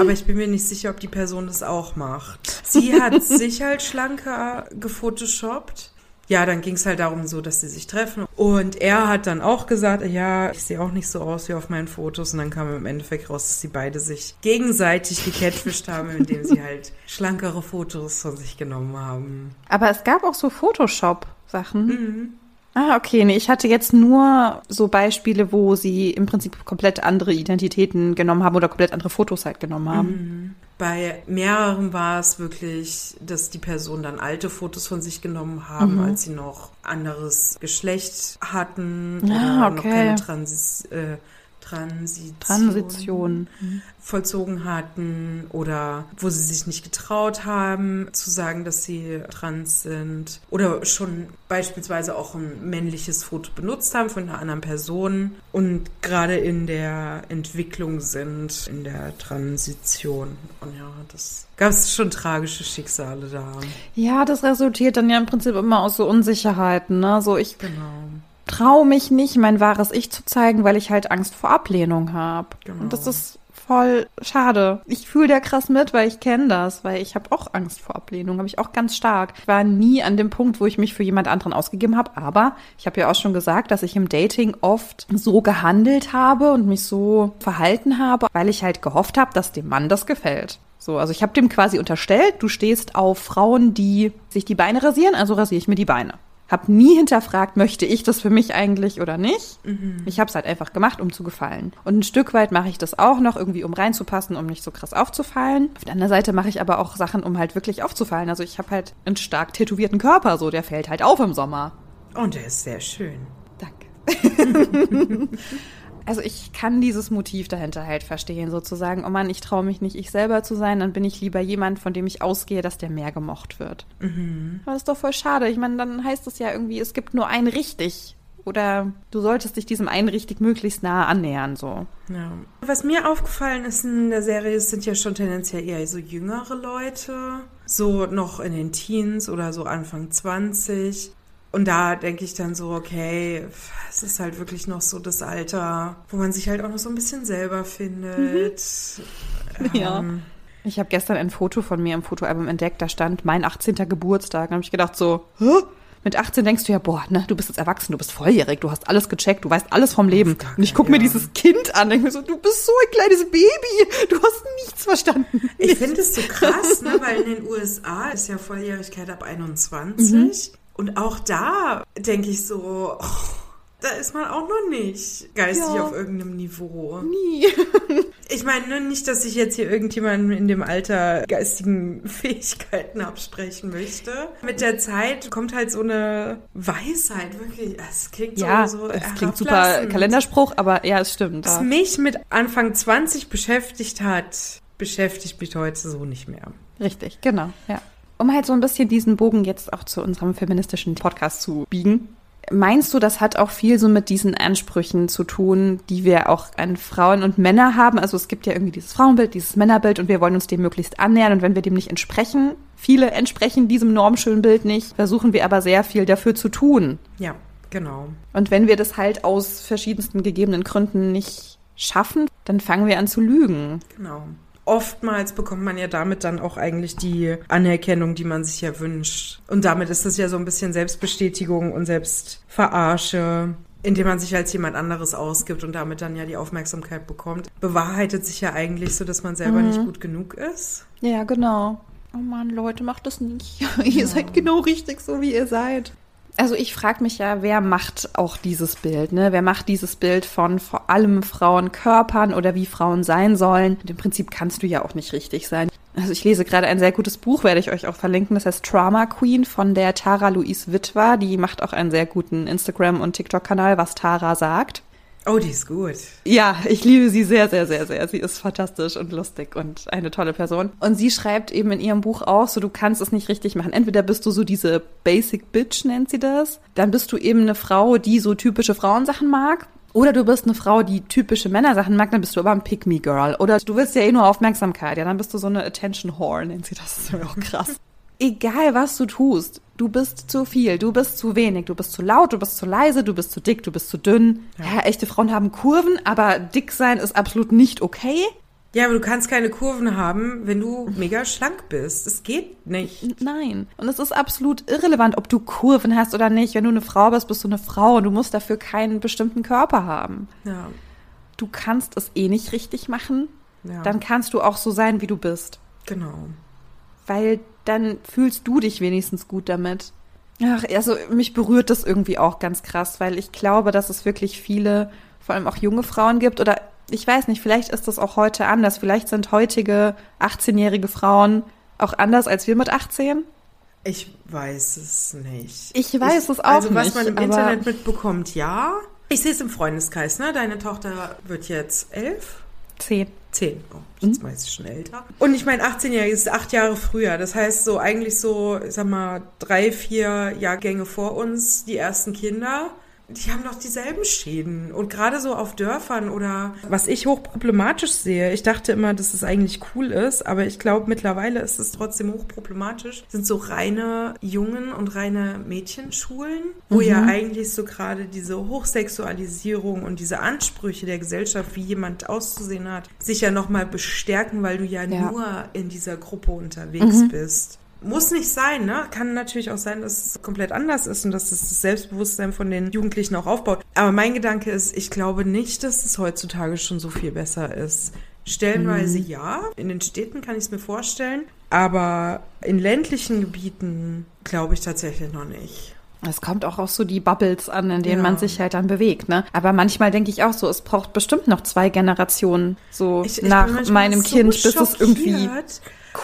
aber ich bin mir nicht sicher, ob die Person das auch macht. Sie hat [LAUGHS] sich halt schlanker gefotoshoppt. Ja, dann ging es halt darum so, dass sie sich treffen. Und er hat dann auch gesagt, ja, ich sehe auch nicht so aus wie auf meinen Fotos. Und dann kam im Endeffekt raus, dass sie beide sich gegenseitig gecatfischt haben, indem sie halt schlankere Fotos von sich genommen haben. Aber es gab auch so Photoshop-Sachen. Ah, okay. Nee, ich hatte jetzt nur so Beispiele, wo sie im Prinzip komplett andere Identitäten genommen haben oder komplett andere Fotos halt genommen haben. Bei mehreren war es wirklich, dass die Personen dann alte Fotos von sich genommen haben, als sie noch anderes Geschlecht hatten Ah, oder noch okay. keine Transis, äh, Transition, Transition. vollzogen hatten oder wo sie sich nicht getraut haben zu sagen, dass sie trans sind oder schon beispielsweise auch ein männliches Foto benutzt haben von einer anderen Person und gerade in der Entwicklung sind, in der Transition. Und ja, das gab es schon tragische Schicksale da. Ja, das resultiert dann ja im Prinzip immer aus so Unsicherheiten, ne? So ich Genau. Traue mich nicht, mein wahres Ich zu zeigen, weil ich halt Angst vor Ablehnung habe. Genau. Und das ist voll schade. Ich fühle da krass mit, weil ich kenne das, weil ich habe auch Angst vor Ablehnung, habe ich auch ganz stark. Ich war nie an dem Punkt, wo ich mich für jemand anderen ausgegeben habe, aber ich habe ja auch schon gesagt, dass ich im Dating oft so gehandelt habe und mich so verhalten habe, weil ich halt gehofft habe, dass dem Mann das gefällt. So, also ich habe dem quasi unterstellt, du stehst auf Frauen, die sich die Beine rasieren, also rasiere ich mir die Beine. Hab nie hinterfragt, möchte ich das für mich eigentlich oder nicht. Ich habe es halt einfach gemacht, um zu gefallen. Und ein Stück weit mache ich das auch noch, irgendwie um reinzupassen, um nicht so krass aufzufallen. Auf der anderen Seite mache ich aber auch Sachen, um halt wirklich aufzufallen. Also ich habe halt einen stark tätowierten Körper, so der fällt halt auf im Sommer. Und der ist sehr schön. Danke. [LAUGHS] [LAUGHS] also ich kann dieses Motiv dahinter halt verstehen, sozusagen, oh Mann, ich traue mich nicht, ich selber zu sein, dann bin ich lieber jemand, von dem ich ausgehe, dass der mehr gemocht wird. Mhm. Aber das ist doch voll schade. Ich meine, dann heißt es ja irgendwie, es gibt nur ein richtig. Oder du solltest dich diesem einen richtig möglichst nah annähern, so. Ja. Was mir aufgefallen ist in der Serie, es sind ja schon tendenziell eher so jüngere Leute, so noch in den Teens oder so Anfang 20. Und da denke ich dann so, okay, es ist halt wirklich noch so das Alter, wo man sich halt auch noch so ein bisschen selber findet. [LAUGHS] Ja. Ähm, Ich habe gestern ein Foto von mir im Fotoalbum entdeckt, da stand mein 18. Geburtstag. Da habe ich gedacht so, Hä? mit 18 denkst du ja, boah, ne, du bist jetzt erwachsen, du bist volljährig, du hast alles gecheckt, du weißt alles vom Leben. Und ich gucke mir ja. dieses Kind an, denke mir so, du bist so ein kleines Baby, du hast nichts verstanden. Ich finde es so krass, ne, weil in den USA ist ja Volljährigkeit ab 21. Mhm. Und auch da denke ich so, oh, da ist man auch noch nicht geistig Ja. auf irgendeinem Niveau. Nie. [LAUGHS] Ich meine, ne, nicht, dass ich jetzt hier irgendjemandem in dem Alter geistigen [LAUGHS] Fähigkeiten absprechen möchte. Mit der Zeit kommt halt so eine Weisheit, wirklich. Es klingt Ja, so, so es klingt super. Kalenderspruch, aber ja, es stimmt. Was Ja. mich mit Anfang 20 beschäftigt hat, beschäftigt mich heute so nicht mehr. Richtig, genau, ja. Um halt so ein bisschen diesen Bogen jetzt auch zu unserem feministischen Podcast zu biegen. Meinst du, das hat auch viel so mit diesen Ansprüchen zu tun, die wir auch an Frauen und Männer haben? Also es gibt ja irgendwie dieses Frauenbild, dieses Männerbild und wir wollen uns dem möglichst annähern und wenn wir dem nicht entsprechen, viele entsprechen diesem normschönen Bild nicht, versuchen wir aber sehr viel dafür zu tun. Ja, genau. Und wenn wir das halt aus verschiedensten gegebenen Gründen nicht schaffen, dann fangen wir an zu lügen. Genau. Oftmals bekommt man ja damit dann auch eigentlich die Anerkennung, die man sich ja wünscht. Und damit ist das ja so ein bisschen Selbstbestätigung und Selbstverarsche, indem man sich als jemand anderes ausgibt und damit dann ja die Aufmerksamkeit bekommt. Bewahrheitet sich ja eigentlich so, dass man selber nicht gut genug ist. Ja, genau. Oh Mann, Leute, macht das nicht. [LAUGHS] ihr seid genau richtig so, wie ihr seid. Also ich frage mich ja, wer macht auch dieses Bild, ne? Wer macht dieses Bild von vor allem Frauenkörpern oder wie Frauen sein sollen? Und Im Prinzip kannst du ja auch nicht richtig sein. Also ich lese gerade ein sehr gutes Buch, werde ich euch auch verlinken. Das heißt Trauma Queen von der Tara Louise Witwer. Die macht auch einen sehr guten Instagram- und TikTok-Kanal, was Tara sagt. Oh, die ist gut. Ja, ich liebe sie sehr, sehr, sehr, sehr. Sie ist fantastisch und lustig und eine tolle Person. Und sie schreibt eben in ihrem Buch auch, so du kannst es nicht richtig machen. Entweder bist du so diese Basic Bitch, nennt sie das. Dann bist du eben eine Frau, die so typische Frauensachen mag. Oder du bist eine Frau, die typische Männersachen mag, dann bist du aber ein Pick-Me-Girl. Oder du willst ja eh nur Aufmerksamkeit, ja, dann bist du so eine Attention-Whore, nennt sie das. Das ist auch krass. Egal, was du tust, du bist zu viel, du bist zu wenig, du bist zu laut, du bist zu leise, du bist zu dick, du bist zu dünn. Ja, echte Frauen haben Kurven, aber dick sein ist absolut nicht okay. Ja, aber du kannst keine Kurven haben, wenn du mega schlank bist. Es geht nicht. Nein. Und es ist absolut irrelevant, ob du Kurven hast oder nicht. Wenn du eine Frau bist, bist du eine Frau und du musst dafür keinen bestimmten Körper haben. Ja. Du kannst es eh nicht richtig machen. Ja. Dann kannst du auch so sein, wie du bist. Genau. Weil dann fühlst du dich wenigstens gut damit. Ach, also mich berührt das irgendwie auch ganz krass, weil ich glaube, dass es wirklich viele, vor allem auch junge Frauen gibt oder ich weiß nicht, vielleicht ist das auch heute anders. Vielleicht sind heutige 18-jährige Frauen auch anders als wir mit 18. Ich weiß es nicht. Ich weiß es auch Also was nicht, man im Internet mitbekommt, ja. Ich sehe es im Freundeskreis, ne? Deine Tochter wird jetzt elf? Zehn. Zehn. Oh, jetzt weiß ich schon älter. Und ich meine, 18-Jährige ist acht Jahre früher. Das heißt so eigentlich so, ich sag mal, drei, vier Jahrgänge vor uns, die ersten Kinder. Die haben doch dieselben Schäden. Und gerade so auf Dörfern oder was ich hochproblematisch sehe, ich dachte immer, dass es eigentlich cool ist, aber ich glaube mittlerweile ist es trotzdem hochproblematisch, sind so reine Jungen und reine Mädchenschulen, wo mhm. ja eigentlich so gerade diese Hochsexualisierung und diese Ansprüche der Gesellschaft, wie jemand auszusehen hat, sich ja nochmal bestärken, weil du ja, ja, nur in dieser Gruppe unterwegs mhm. bist. Muss nicht sein, ne? Kann natürlich auch sein, dass es komplett anders ist und dass es das Selbstbewusstsein von den Jugendlichen auch aufbaut. Aber mein Gedanke ist, ich glaube nicht, dass es heutzutage schon so viel besser ist. Stellenweise mhm. ja. In den Städten kann ich es mir vorstellen. Aber in ländlichen Gebieten glaube ich tatsächlich noch nicht. Es kommt auch auf so die Bubbles an, in denen ja. man sich halt dann bewegt, ne? Aber manchmal denke ich auch so, es braucht bestimmt noch zwei Generationen so ich, ich nach meinem so Kind, bis es irgendwie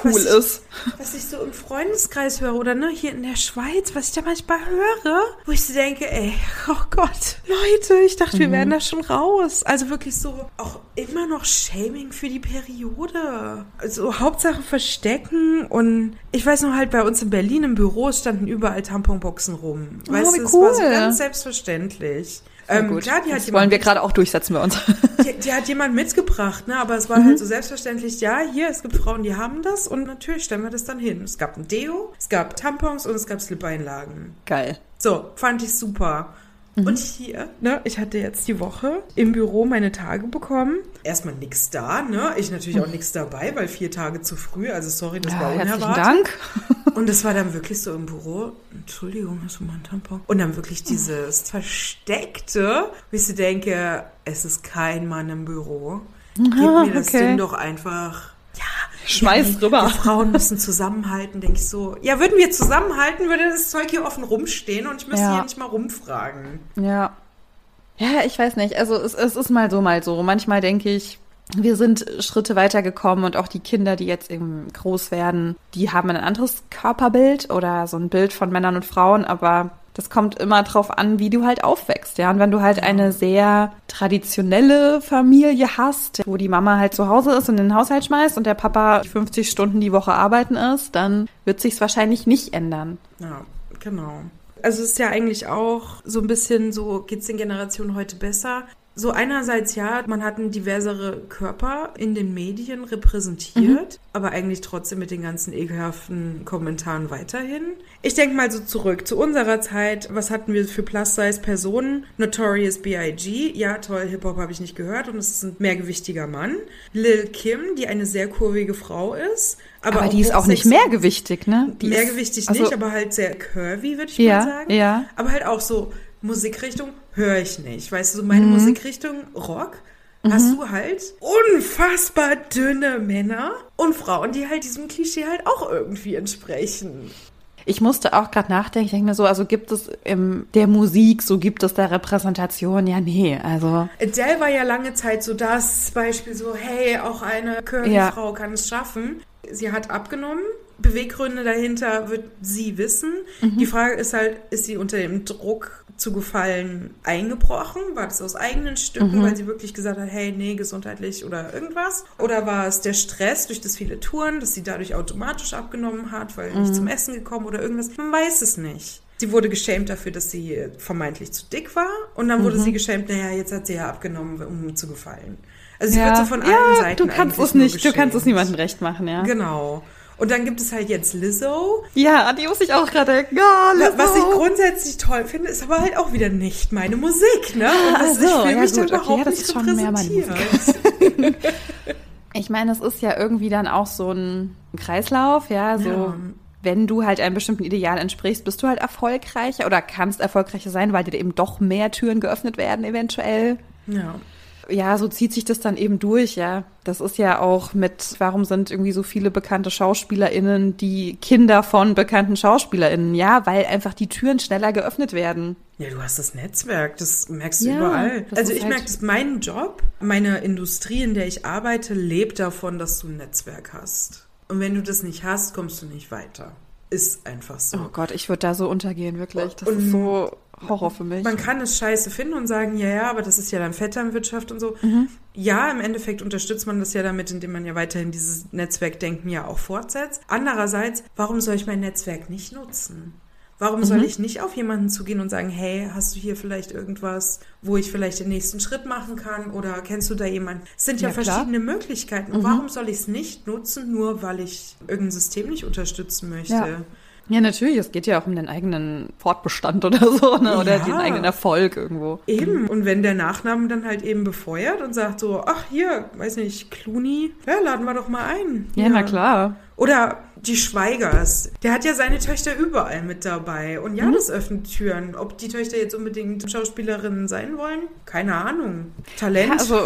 cool was ist. Ich, was ich so im Freundeskreis höre oder ne, hier in der Schweiz, was ich da manchmal höre, wo ich so denke, ey, [LAUGHS] oh Gott, Leute, ich dachte, mhm. wir wären da schon raus. Also wirklich so auch immer noch Shaming für die Periode. Also Hauptsache verstecken und ich weiß noch halt bei uns in Berlin im Büro standen überall Tamponboxen rum. Oh, weißt du, cool. das war so ganz selbstverständlich. Ähm, gut. Klar, die hat das wollen wir gerade auch durchsetzen bei uns. [LAUGHS] Die, die, hat jemand mitgebracht, ne? aber es war mhm. halt so selbstverständlich, ja, hier, es gibt Frauen, die haben das und natürlich stellen wir das dann hin. Es gab ein Deo, es gab Tampons und es gab Slip-Einlagen. Geil. So, fand ich super. Mhm. Und hier, ne, ich hatte jetzt die Woche im Büro meine Tage bekommen. Erstmal nix da, ne? Ich natürlich auch nichts dabei, weil vier Tage zu früh, also sorry, das ja, war unerwartet. Dank. [LAUGHS] Und es war dann wirklich so im Büro, Entschuldigung, hast du mal einen Tampon? Und dann wirklich dieses Versteckte, wie ich so denke, es ist kein Mann im Büro. Gib mir das okay. Ding doch einfach Schmeiß rüber. Frauen müssen zusammenhalten, denke ich so. Ja, würden wir zusammenhalten, würde das Zeug hier offen rumstehen und ich müsste ja. hier nicht mal rumfragen. Ja. Ja, ich weiß nicht. Also es, es ist mal so, mal so. Manchmal denke ich, wir sind Schritte weitergekommen und auch die Kinder, die jetzt eben groß werden, die haben ein anderes Körperbild oder so ein Bild von Männern und Frauen, aber das kommt immer drauf an, wie du halt aufwächst, ja. Und wenn du halt eine sehr traditionelle Familie hast, wo die Mama halt zu Hause ist und in den Haushalt schmeißt und der Papa 50 Stunden die Woche arbeiten ist, dann wird sich's wahrscheinlich nicht ändern. Ja, genau. Also es ist ja eigentlich auch so ein bisschen so, geht's den Generationen heute besser? So einerseits ja, man hat einen diversere Körper in den Medien repräsentiert, mhm. aber eigentlich trotzdem mit den ganzen ekelhaften Kommentaren weiterhin. Ich denke mal so zurück zu unserer Zeit. Was hatten wir für Plus-Size-Personen? Notorious B.I.G. Ja, toll, Hip-Hop habe ich nicht gehört und es ist ein mehrgewichtiger Mann. Lil Kim, die eine sehr kurvige Frau ist. Aber, aber die ist auch nicht mehrgewichtig, ne? Die mehrgewichtig ist, also, nicht, aber halt sehr curvy, würde ich ja, mal sagen. Ja. Aber halt auch so Musikrichtung höre ich nicht. Weißt du, so meine mhm. Musikrichtung Rock mhm. hast du halt unfassbar dünne Männer und Frauen, die halt diesem Klischee halt auch irgendwie entsprechen. Ich musste auch gerade nachdenken, ich denke mir so, also gibt es in der Musik, so gibt es da Repräsentation? Ja, nee, also. Adele war ja lange Zeit so das Beispiel so, hey, auch eine Curly-Frau ja. kann es schaffen. Sie hat abgenommen, Beweggründe dahinter wird sie wissen. Mhm. Die Frage ist halt, ist sie unter dem Druck zu gefallen eingebrochen? War das aus eigenen Stücken, mhm. weil sie wirklich gesagt hat, hey, nee, gesundheitlich oder irgendwas? Oder war es der Stress durch das viele Touren, dass sie dadurch automatisch abgenommen hat, weil mhm. nicht zum Essen gekommen oder irgendwas? Man weiß es nicht. Sie wurde geschämt dafür, dass sie vermeintlich zu dick war. Und dann wurde mhm. sie geschämt, naja, jetzt hat sie ja abgenommen, um zu gefallen. Also sie ja. wird so von allen ja, Seiten du kannst es nicht, du kannst es niemandem recht machen, ja. Genau. Und dann gibt es halt jetzt Lizzo. Ja, die muss ich auch gerade denken. Oh, Lizzo. Was ich grundsätzlich toll finde, ist aber halt auch wieder nicht meine Musik, ne? Und das so, ich ja, mich gut, überhaupt okay, ja, das ist schon mehr meine Musik. [LAUGHS] ich meine, es ist ja irgendwie dann auch so ein Kreislauf, ja, so. Ja. Wenn du halt einem bestimmten Ideal entsprichst, bist du halt erfolgreicher oder kannst erfolgreicher sein, weil dir eben doch mehr Türen geöffnet werden, eventuell. Ja ja, so zieht sich das dann eben durch, ja. Das ist ja auch mit, warum sind irgendwie so viele bekannte SchauspielerInnen die Kinder von bekannten SchauspielerInnen? Ja, weil einfach die Türen schneller geöffnet werden. Ja, du hast das Netzwerk, das merkst du ja, überall. Also ich halt merke, dass mein Job, meine Industrie, in der ich arbeite, lebt davon, dass du ein Netzwerk hast. Und wenn du das nicht hast, kommst du nicht weiter. Ist einfach so. Oh Gott, ich würde da so untergehen, wirklich. Das und ist so Horror für mich. Man kann es scheiße finden und sagen, ja, ja, aber das ist ja dann Vetternwirtschaft und so. Mhm. Ja, im Endeffekt unterstützt man das ja damit, indem man ja weiterhin dieses Netzwerkdenken ja auch fortsetzt. Andererseits, warum soll ich mein Netzwerk nicht nutzen? Warum soll ich nicht auf jemanden zugehen und sagen, hey, hast du hier vielleicht irgendwas, wo ich vielleicht den nächsten Schritt machen kann oder kennst du da jemanden? Es sind ja, Ja, klar. verschiedene Möglichkeiten. Und warum soll ich es nicht nutzen, nur weil ich irgendein System nicht unterstützen möchte? Ja. Ja, natürlich. Es geht ja auch um den eigenen Fortbestand oder [LAUGHS] so, ne? oder Ja. den eigenen Erfolg irgendwo. Eben. Und wenn der Nachname dann halt eben befeuert und sagt so, ach hier, weiß nicht, Clooney, ja, laden wir doch mal ein. Ja, na klar. Oder die Schweigers. Der hat ja seine Töchter überall mit dabei. Und Mhm. ja, das öffnet Türen. Ob die Töchter jetzt unbedingt Schauspielerinnen sein wollen? Keine Ahnung. Talent? Ja, also,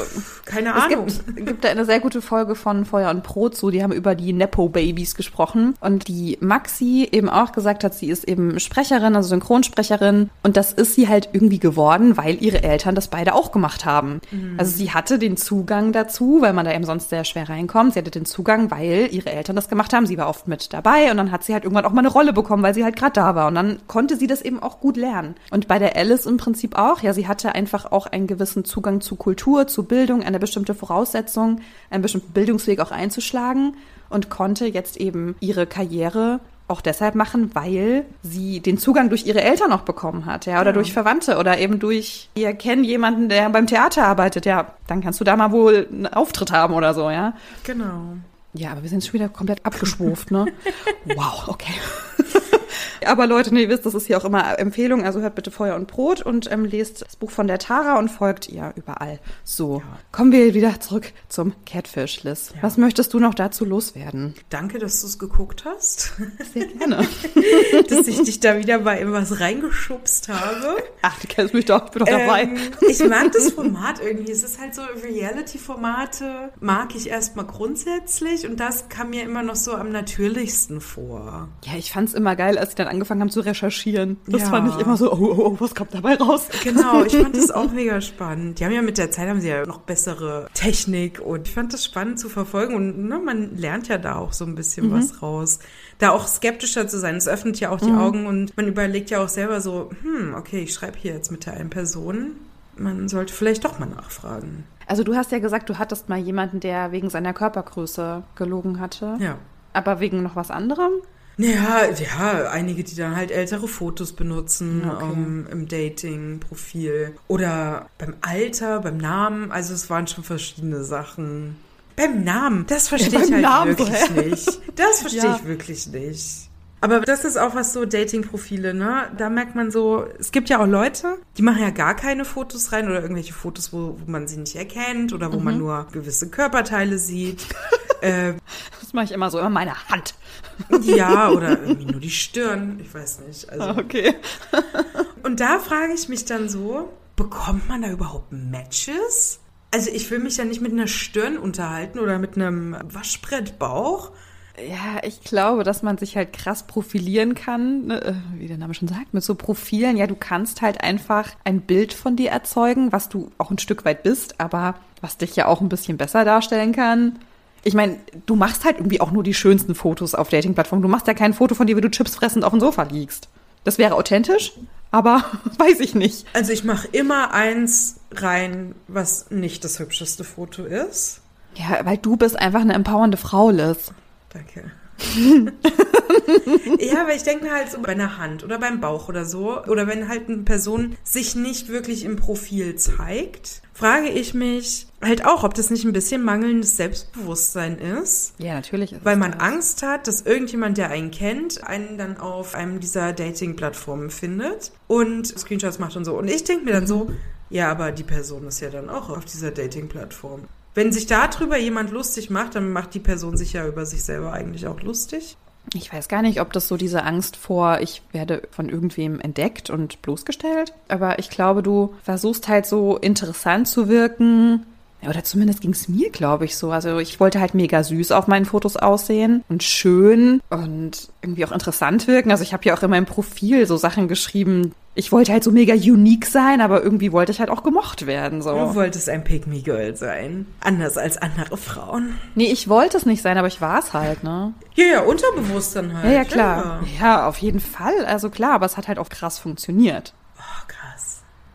Keine Es Ahnung. gibt, gibt da eine sehr gute Folge von Feuer und Brot zu, die haben über die Nepo-Babys gesprochen und die Maxi eben auch gesagt hat, sie ist eben Sprecherin, also Synchronsprecherin und das ist sie halt irgendwie geworden, weil ihre Eltern das beide auch gemacht haben. Also sie hatte den Zugang dazu, weil man da eben sonst sehr schwer reinkommt. Sie hatte den Zugang, weil ihre Eltern das gemacht haben. Sie war oft mit dabei und dann hat sie halt irgendwann auch mal eine Rolle bekommen, weil sie halt gerade da war und dann konnte sie das eben auch gut lernen. Und bei der Alice im Prinzip auch, ja, sie hatte einfach auch einen gewissen Zugang zu Kultur, zu Bildung, eine bestimmte Voraussetzung, einen bestimmten Bildungsweg auch einzuschlagen und konnte jetzt eben ihre Karriere auch deshalb machen, weil sie den Zugang durch ihre Eltern auch bekommen hat, ja, oder Ja. durch Verwandte oder eben durch, ihr kennt jemanden, der beim Theater arbeitet, ja, dann kannst du da mal wohl einen Auftritt haben oder so, ja. Genau. Ja, aber wir sind schon wieder komplett abgeschwurft, ne? [LAUGHS] Wow, okay. [LAUGHS] Aber Leute, nee, ihr wisst, das ist hier auch immer Empfehlung. Also hört bitte Feuer und Brot und ähm, lest das Buch von der Tara und folgt ihr überall. So, kommen wir wieder zurück zum Catfish, Liz. Ja. Was möchtest du noch dazu loswerden? Danke, dass du es geguckt hast. Sehr gerne. [LAUGHS] dass ich dich da wieder bei irgendwas reingeschubst habe. Ach, du kennst mich doch, ich bin doch dabei. Ähm, ich mag das Format irgendwie. Es ist halt so, Reality-Formate mag ich erstmal grundsätzlich und das kam mir immer noch so am natürlichsten vor. Ja, ich fand's immer geil, als sie dann angefangen haben zu recherchieren. Das Ja. fand ich immer so, oh, oh, oh, was kommt dabei raus? Genau, ich fand das auch [LAUGHS] mega spannend. Die haben ja mit der Zeit haben sie ja noch bessere Technik und ich fand das spannend zu verfolgen und ne, man lernt ja da auch so ein bisschen was raus. Da auch skeptischer zu sein, es öffnet ja auch die Augen und man überlegt ja auch selber so, hm, okay, ich schreibe hier jetzt mit der einen Person. Man sollte vielleicht doch mal nachfragen. Also du hast ja gesagt, du hattest mal jemanden, der wegen seiner Körpergröße gelogen hatte. Ja. Aber wegen noch was anderem? Ja, ja, einige, die dann halt ältere Fotos benutzen Okay. ähm, im Dating-Profil oder beim Alter, beim Namen. Also es waren schon verschiedene Sachen. Beim Namen, das verstehe Ja, ich halt Namen, wirklich hä? nicht. Das [LAUGHS] verstehe Ja. ich wirklich nicht. Aber das ist auch was so Dating-Profile, ne? Da merkt man so, es gibt ja auch Leute, die machen ja gar keine Fotos rein oder irgendwelche Fotos, wo, wo man sie nicht erkennt oder wo Mhm. man nur gewisse Körperteile sieht. [LAUGHS] äh, Das mache ich immer so, immer meine Hand. ja, oder irgendwie nur die Stirn. Ich weiß nicht. Also. Okay. Und da frage ich mich dann so, bekommt man da überhaupt Matches? Also ich will mich ja nicht mit einer Stirn unterhalten oder mit einem Waschbrettbauch. Ja, ich glaube, dass man sich halt krass profilieren kann, ne, äh, wie der Name schon sagt, mit so Profilen. Ja, du kannst halt einfach ein Bild von dir erzeugen, was du auch ein Stück weit bist, aber was dich ja auch ein bisschen besser darstellen kann. Ich meine, du machst halt irgendwie auch nur die schönsten Fotos auf Dating-Plattformen. Du machst ja kein Foto von dir, wie du Chips fressend auf dem Sofa liegst. Das wäre authentisch, aber [LAUGHS] weiß ich nicht. Also ich mache immer eins rein, was nicht das hübscheste Foto ist. Ja, weil du bist einfach eine empowernde Frau, Liz. Danke. [LAUGHS] ja, aber ich denke mir halt so bei einer Hand oder beim Bauch oder so, oder wenn halt eine Person sich nicht wirklich im Profil zeigt, frage ich mich halt auch, ob das nicht ein bisschen mangelndes Selbstbewusstsein ist. Ja, natürlich. Ist Weil man das. Angst hat, dass irgendjemand, der einen kennt, einen dann auf einem dieser Dating-Plattformen findet und Screenshots macht und so. Und ich denke mir dann so, ja, aber die Person ist ja dann auch auf dieser Dating-Plattform. Wenn sich darüber jemand lustig macht, dann macht die Person sich ja über sich selber eigentlich auch lustig. Ich weiß gar nicht, ob das so diese Angst vor, ich werde von irgendwem entdeckt und bloßgestellt. Aber ich glaube, du versuchst halt so interessant zu wirken. Ja, Oder zumindest ging es mir, glaube ich, so. Also ich wollte halt mega süß auf meinen Fotos aussehen und schön und irgendwie auch interessant wirken. Also ich habe ja auch in meinem Profil so Sachen geschrieben. Ich wollte halt so mega unique sein, aber irgendwie wollte ich halt auch gemocht werden. So. Du wolltest ein Pick-Me-Girl sein. Anders als andere Frauen. Nee, ich wollte es nicht sein, aber ich war es halt, ne? Ja, ja, unterbewusst dann halt. Ja, ja, klar. Ja, auf jeden Fall. Also klar, aber es hat halt auch krass funktioniert.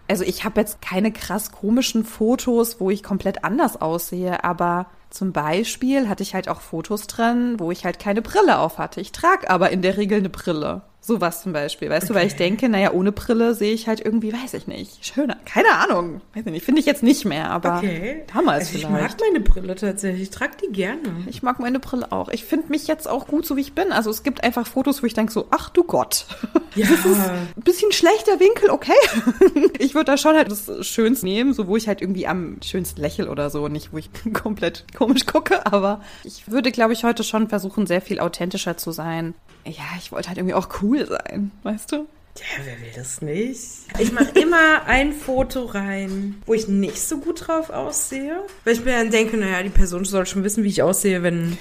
Also ich habe jetzt keine krass komischen Fotos, wo ich komplett anders aussehe, aber zum Beispiel hatte ich halt auch Fotos drin, wo ich halt keine Brille auf hatte. Ich trage aber in der Regel eine Brille. Sowas zum Beispiel, weißt okay. du, weil ich denke, naja, ohne Brille sehe ich halt irgendwie, weiß ich nicht, schöner. Keine Ahnung, weiß ich nicht, finde ich jetzt nicht mehr, aber okay. damals also ich vielleicht. Ich mag meine Brille tatsächlich, ich trage die gerne. Ich mag meine Brille auch. Ich finde mich jetzt auch gut, so wie ich bin. Also es gibt einfach Fotos, wo ich denke so, ach du Gott, [LAUGHS] ja. das ist ein bisschen schlechter Winkel, okay. [LAUGHS] ich würde da schon halt das Schönste nehmen, so wo ich halt irgendwie am schönsten lächel oder so, nicht wo ich [LAUGHS] komplett komisch gucke, aber ich würde, glaube ich, heute schon versuchen, sehr viel authentischer zu sein ja, ich wollte halt irgendwie auch cool sein, weißt du? Ja, wer will das nicht? Ich mache immer ein Foto rein, wo ich nicht so gut drauf aussehe. Weil ich mir dann denke, naja, die Person soll schon wissen, wie ich aussehe, wenn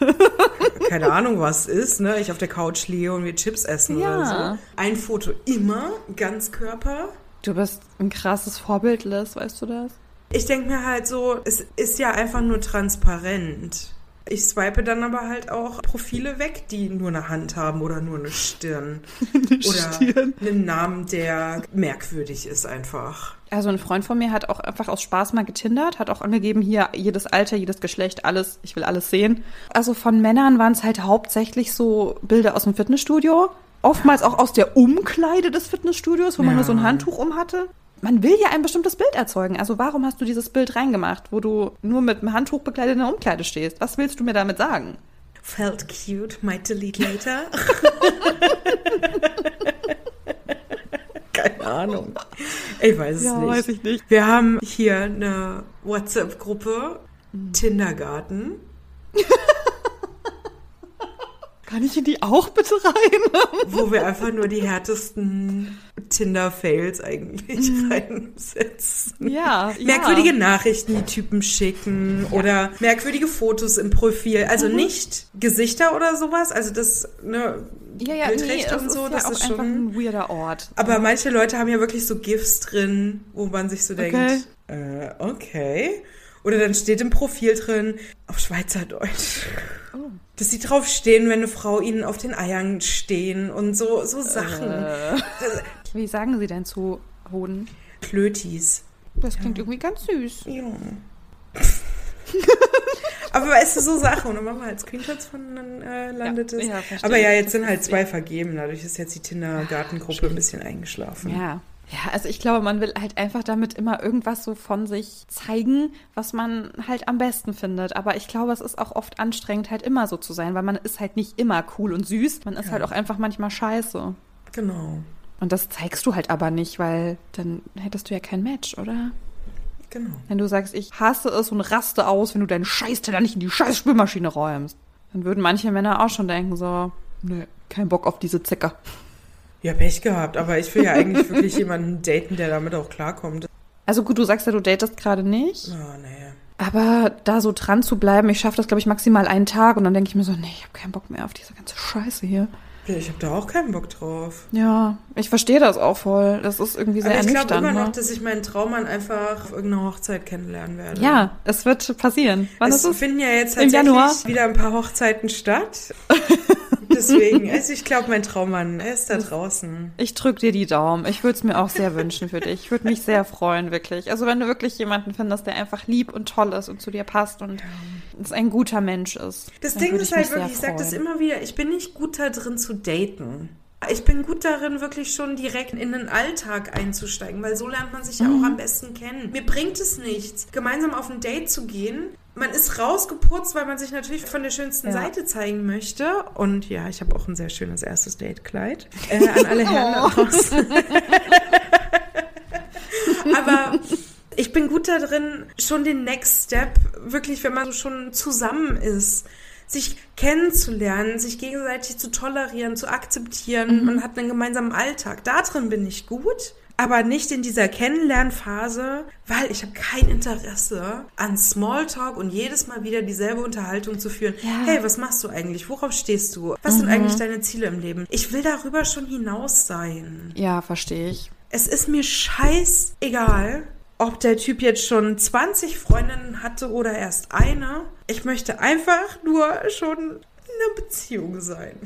[LAUGHS] keine Ahnung was ist, ne? Ich auf der Couch liege und wir Chips essen ja. oder so. Ein Foto immer, ganz Körper. Du bist ein krasses Vorbild, Liz, weißt du das? Ich denke mir halt so, es ist ja einfach nur transparent. Ich swipe dann aber halt auch Profile weg, die nur eine Hand haben oder nur eine Stirn. [LAUGHS] eine oder Stirn. einen Namen, der merkwürdig ist einfach. Also ein Freund von mir hat auch einfach aus Spaß mal getindert, hat auch angegeben, hier jedes Alter, jedes Geschlecht, alles, ich will alles sehen. Also von Männern waren es halt hauptsächlich so Bilder aus dem Fitnessstudio. Oftmals auch aus der Umkleide des Fitnessstudios, wo ja. man nur so ein Handtuch um hatte man will ja ein bestimmtes Bild erzeugen. Also warum hast du dieses Bild reingemacht, wo du nur mit einem Handtuch bekleidet in der Umkleide stehst? Was willst du mir damit sagen? Felt cute, might delete later. [LAUGHS] Keine Ahnung. Ich weiß es ja, nicht. weiß ich nicht. Wir haben hier eine WhatsApp-Gruppe, mhm. Tindergarten. [LAUGHS] Kann ich in die auch bitte rein? [LAUGHS] Wo wir einfach nur die härtesten Tinder-Fails eigentlich mhm. reinsetzen. Ja. Merkwürdige ja. Nachrichten, die Typen schicken ja. oder merkwürdige Fotos im Profil. Also mhm. nicht Gesichter oder sowas. Also das, ne, ja, ja, Bildrechte nee, und so, das ist schon ein weirder Ort. Aber ja. manche Leute haben ja wirklich so GIFs drin, wo man sich so okay. denkt, äh, okay. Oder dann steht im Profil drin, auf Schweizerdeutsch. Oh. Dass sie draufstehen, wenn eine Frau ihnen auf den Eiern stehen und so, so Sachen. Äh. Wie sagen sie denn zu Hoden? Klötis. Das klingt ja. irgendwie ganz süß. Ja. Aber weißt du, so Sachen. Und dann machen wir halt Screenshots von, dann äh, landet ja, es. Ja, Aber ja, jetzt sind halt zwei vergeben. Dadurch ist jetzt die Tinder-Gartengruppe ein bisschen eingeschlafen. Ja, ja, also ich glaube, man will halt einfach damit immer irgendwas so von sich zeigen, was man halt am besten findet. Aber ich glaube, es ist auch oft anstrengend, halt immer so zu sein, weil man ist halt nicht immer cool und süß. Man ist ja. halt auch einfach manchmal scheiße. Genau. Und das zeigst du halt aber nicht, weil dann hättest du ja kein Match, oder? Genau. Wenn du sagst, ich hasse es und raste aus, wenn du deinen Scheißteller nicht in die Scheißspülmaschine räumst, dann würden manche Männer auch schon denken so, nö, kein Bock auf diese Zicker. Ja, Pech gehabt, aber ich will ja eigentlich [LAUGHS] wirklich jemanden daten, der damit auch klarkommt. Also gut, du sagst ja, du datest gerade nicht. Oh, nee. Aber da so dran zu bleiben, ich schaffe das, glaube ich, maximal einen Tag und dann denke ich mir so, nee, ich habe keinen Bock mehr auf diese ganze Scheiße hier. Ja, ich habe da auch keinen Bock drauf. Ja, ich verstehe das auch voll. Das ist irgendwie sehr Aber ich glaube immer ne? noch, dass ich meinen Traummann einfach auf irgendeiner Hochzeit kennenlernen werde. Ja, es wird passieren. Wann es ist es? finden ja jetzt tatsächlich wieder ein paar Hochzeiten statt. [LAUGHS] Deswegen, [LAUGHS] also ich glaube, mein Traummann, er ist da draußen. Ich drücke dir die Daumen. Ich würde es mir auch sehr wünschen für dich. Ich würde mich sehr freuen, wirklich. Also wenn du wirklich jemanden findest, der einfach lieb und toll ist und zu dir passt und ja. ein guter Mensch ist. Das Ding ist halt wirklich, ich sage das immer wieder, ich bin nicht gut da drin zu daten. Ich bin gut darin, wirklich schon direkt in den Alltag einzusteigen, weil so lernt man sich ja auch mhm. am besten kennen. Mir bringt es nichts, gemeinsam auf ein Date zu gehen. Man ist rausgeputzt, weil man sich natürlich von der schönsten ja. Seite zeigen möchte. Und ja, ich habe auch ein sehr schönes erstes Date-Kleid. Äh, an alle [LAUGHS] Herren da draußen. [LAUGHS] Aber ich bin gut darin, schon den Next Step, wirklich, wenn man so schon zusammen ist, sich kennenzulernen, sich gegenseitig zu tolerieren, zu akzeptieren. Mhm. Man hat einen gemeinsamen Alltag. Da drin bin ich gut aber nicht in dieser Kennenlernphase, weil ich habe kein Interesse an Smalltalk und jedes Mal wieder dieselbe Unterhaltung zu führen. Ja. Hey, was machst du eigentlich? Worauf stehst du? Was mhm. sind eigentlich deine Ziele im Leben? Ich will darüber schon hinaus sein. Ja, verstehe ich. Es ist mir scheißegal, ob der Typ jetzt schon 20 Freundinnen hatte oder erst eine. Ich möchte einfach nur schon in einer Beziehung sein. [LAUGHS]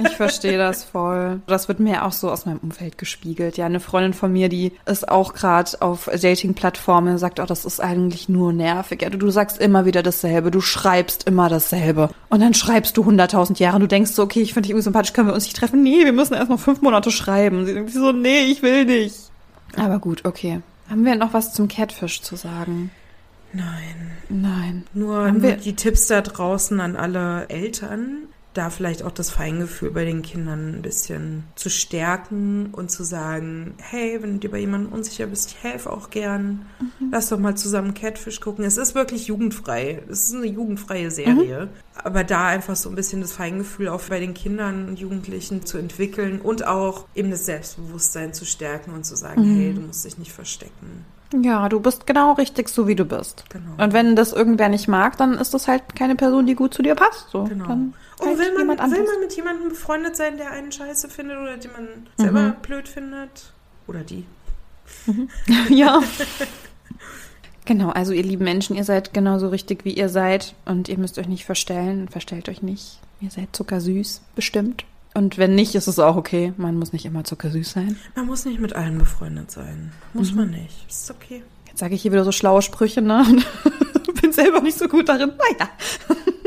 Ich verstehe das voll. Das wird mir auch so aus meinem Umfeld gespiegelt. Ja, eine Freundin von mir, die ist auch gerade auf Dating-Plattformen, sagt, oh, das ist eigentlich nur nervig. Ja, du, du sagst immer wieder dasselbe, du schreibst immer dasselbe. Und dann schreibst du hunderttausend Jahre und du denkst so, okay, ich finde dich irgendwie sympathisch, können wir uns nicht treffen? Nee, wir müssen erst mal fünf Monate schreiben. Sie denkt so, nee, ich will nicht. Aber gut, okay. Haben wir noch was zum Catfish zu sagen? Nein. Nein. Nur Haben wir- die Tipps da draußen an alle Eltern, da vielleicht auch das Feingefühl bei den Kindern ein bisschen zu stärken und zu sagen, hey, wenn du dir bei jemandem unsicher bist, ich helfe auch gern. Lass doch mal zusammen Catfish gucken. Es ist wirklich jugendfrei. Es ist eine jugendfreie Serie. Aber da einfach so ein bisschen das Feingefühl auch bei den Kindern und Jugendlichen zu entwickeln und auch eben das Selbstbewusstsein zu stärken und zu sagen, hey, du musst dich nicht verstecken. Ja, du bist genau richtig so, wie du bist. Genau. Und wenn das irgendwer nicht mag, dann ist das halt keine Person, die gut zu dir passt. So. Genau. Dann Und halt will man, jemand will man mit jemandem befreundet sein, der einen scheiße findet oder den man selber Mhm. blöd findet? Oder die? [LAUGHS] ja. Genau, also ihr lieben Menschen, ihr seid genauso richtig, wie ihr seid. Und ihr müsst euch nicht verstellen. Verstellt euch nicht. Ihr seid zuckersüß, bestimmt. Und wenn nicht, ist es auch okay. Man muss nicht immer zuckersüß sein. Man muss nicht mit allen befreundet sein. Muss Mhm. man nicht. Ist okay. Jetzt sage ich hier wieder so schlaue Sprüche, ne? [LAUGHS] Bin selber nicht so gut darin. Naja.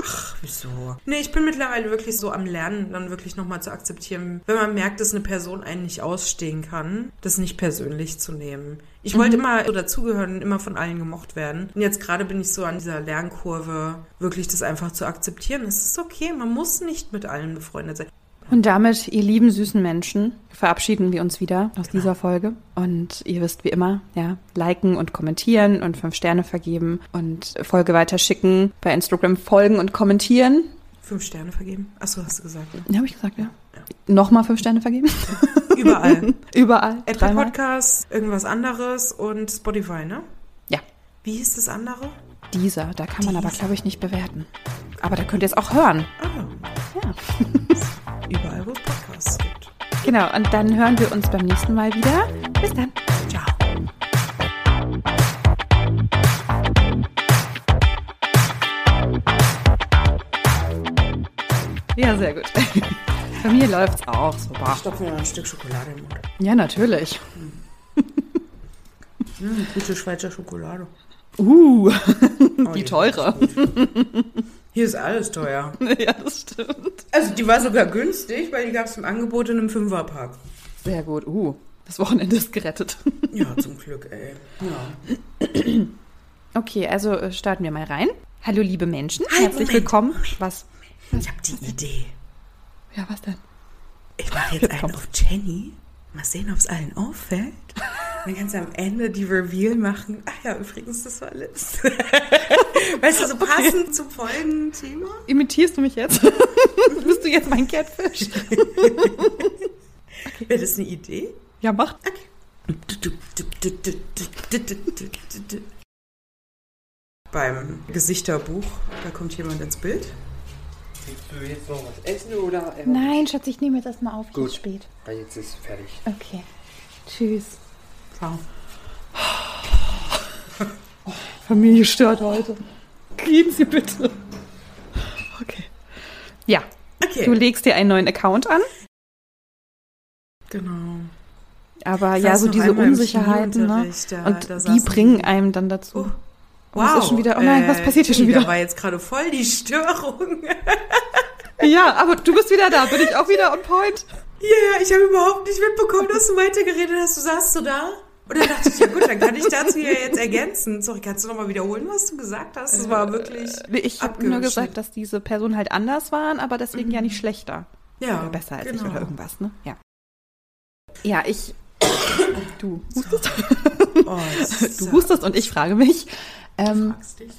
Ach, wieso? Nee, ich bin mittlerweile wirklich so am Lernen, dann wirklich nochmal zu akzeptieren, wenn man merkt, dass eine Person einen nicht ausstehen kann, das nicht persönlich zu nehmen. Ich wollte immer so dazugehören und immer von allen gemocht werden. Und jetzt gerade bin ich so an dieser Lernkurve, wirklich das einfach zu akzeptieren. Es ist okay, man muss nicht mit allen befreundet sein. Und damit, ihr lieben süßen Menschen, verabschieden wir uns wieder aus dieser Folge. Und ihr wisst wie immer, ja, liken und kommentieren und fünf Sterne vergeben und Folge weiterschicken, bei Instagram folgen und kommentieren. Fünf Sterne vergeben? Achso, hast du gesagt. Ne? Ja, habe ich gesagt, ja. Nochmal fünf Sterne vergeben. [LAUGHS] Überall. [LAUGHS] Überall. Apple Dreimal. Podcasts, irgendwas anderes und Spotify, ne? Ja. Wie hieß das andere? Dieser, da kann man aber, Dieser. glaube ich, nicht bewerten. Aber da könnt ihr es auch hören. Ah, Ja. [LAUGHS] es gibt. Genau, und dann hören wir uns beim nächsten Mal wieder. Bis dann. Ciao. Ja, sehr gut. [LAUGHS] Bei mir läuft's auch super. Stopfen wir noch ein Stück Schokolade im Mund. Ja, natürlich. Hm, gute Schweizer Schokolade. Uh, [LAUGHS] Oh, die ist teure. Hier ist alles teuer. [LAUGHS] ja, das stimmt. Also die war sogar günstig, weil die gab es im Angebot in einem Fünferpack. Sehr gut. Uh, das Wochenende ist gerettet. [LAUGHS] Ja, zum Glück, ey. Ja. [CLEARS THROAT] Okay, also äh, starten wir mal rein. Hallo, liebe Menschen. Hi, Herzlich Moment, willkommen. Was? Ich habe die Idee. Ja, was denn? Ich mache [LAUGHS] jetzt Jetzt einen kommt's. auf Jenny. Mal sehen, ob es allen auffällt. Dann kannst du am Ende die Reveal machen. Ach ja, übrigens, das war Liz. [LAUGHS] Weißt du, so passend zum folgenden Thema. Imitierst du mich jetzt? [LAUGHS] Bist du jetzt mein Catfish? Wäre das eine Idee? Ja, mach. Beim Gesichterbuch, da kommt jemand ins Bild. Willst du jetzt noch was essen oder? Nein, Schatz, ich nehme jetzt erstmal auf. Gut. Jetzt spät. Ah, Jetzt ist fertig. Okay. Tschüss. Ciao. [SIGHS] Familie stört heute. Kriegen Sie bitte. Okay. Ja, Okay. du legst dir einen neuen Account an, Genau. aber ja, so diese Unsicherheiten, ne? Da- Und da die bringen einem dann dazu. Oh, es ist schon wieder- oh nein, was passiert hier schon wieder? Da war jetzt gerade voll die Störung. [LAUGHS] Ja, aber du bist wieder da. Bin ich auch wieder on point? Ja, yeah, ich habe überhaupt nicht mitbekommen, dass du weitergeredet hast. Du saßt so da. Und dann dachte ich, ja gut, dann kann ich dazu ja jetzt ergänzen. Sorry, kannst du nochmal wiederholen, was du gesagt hast? Das war wirklich Nee, Ich habe nur gesagt, dass diese Personen halt anders waren, aber deswegen ja nicht schlechter. ja, Oder besser als genau. ich oder irgendwas, ne? Ja. Ja, ich. Du hustest, Oh, [LAUGHS] du hustest und ich frage mich. Ähm, fragst dich.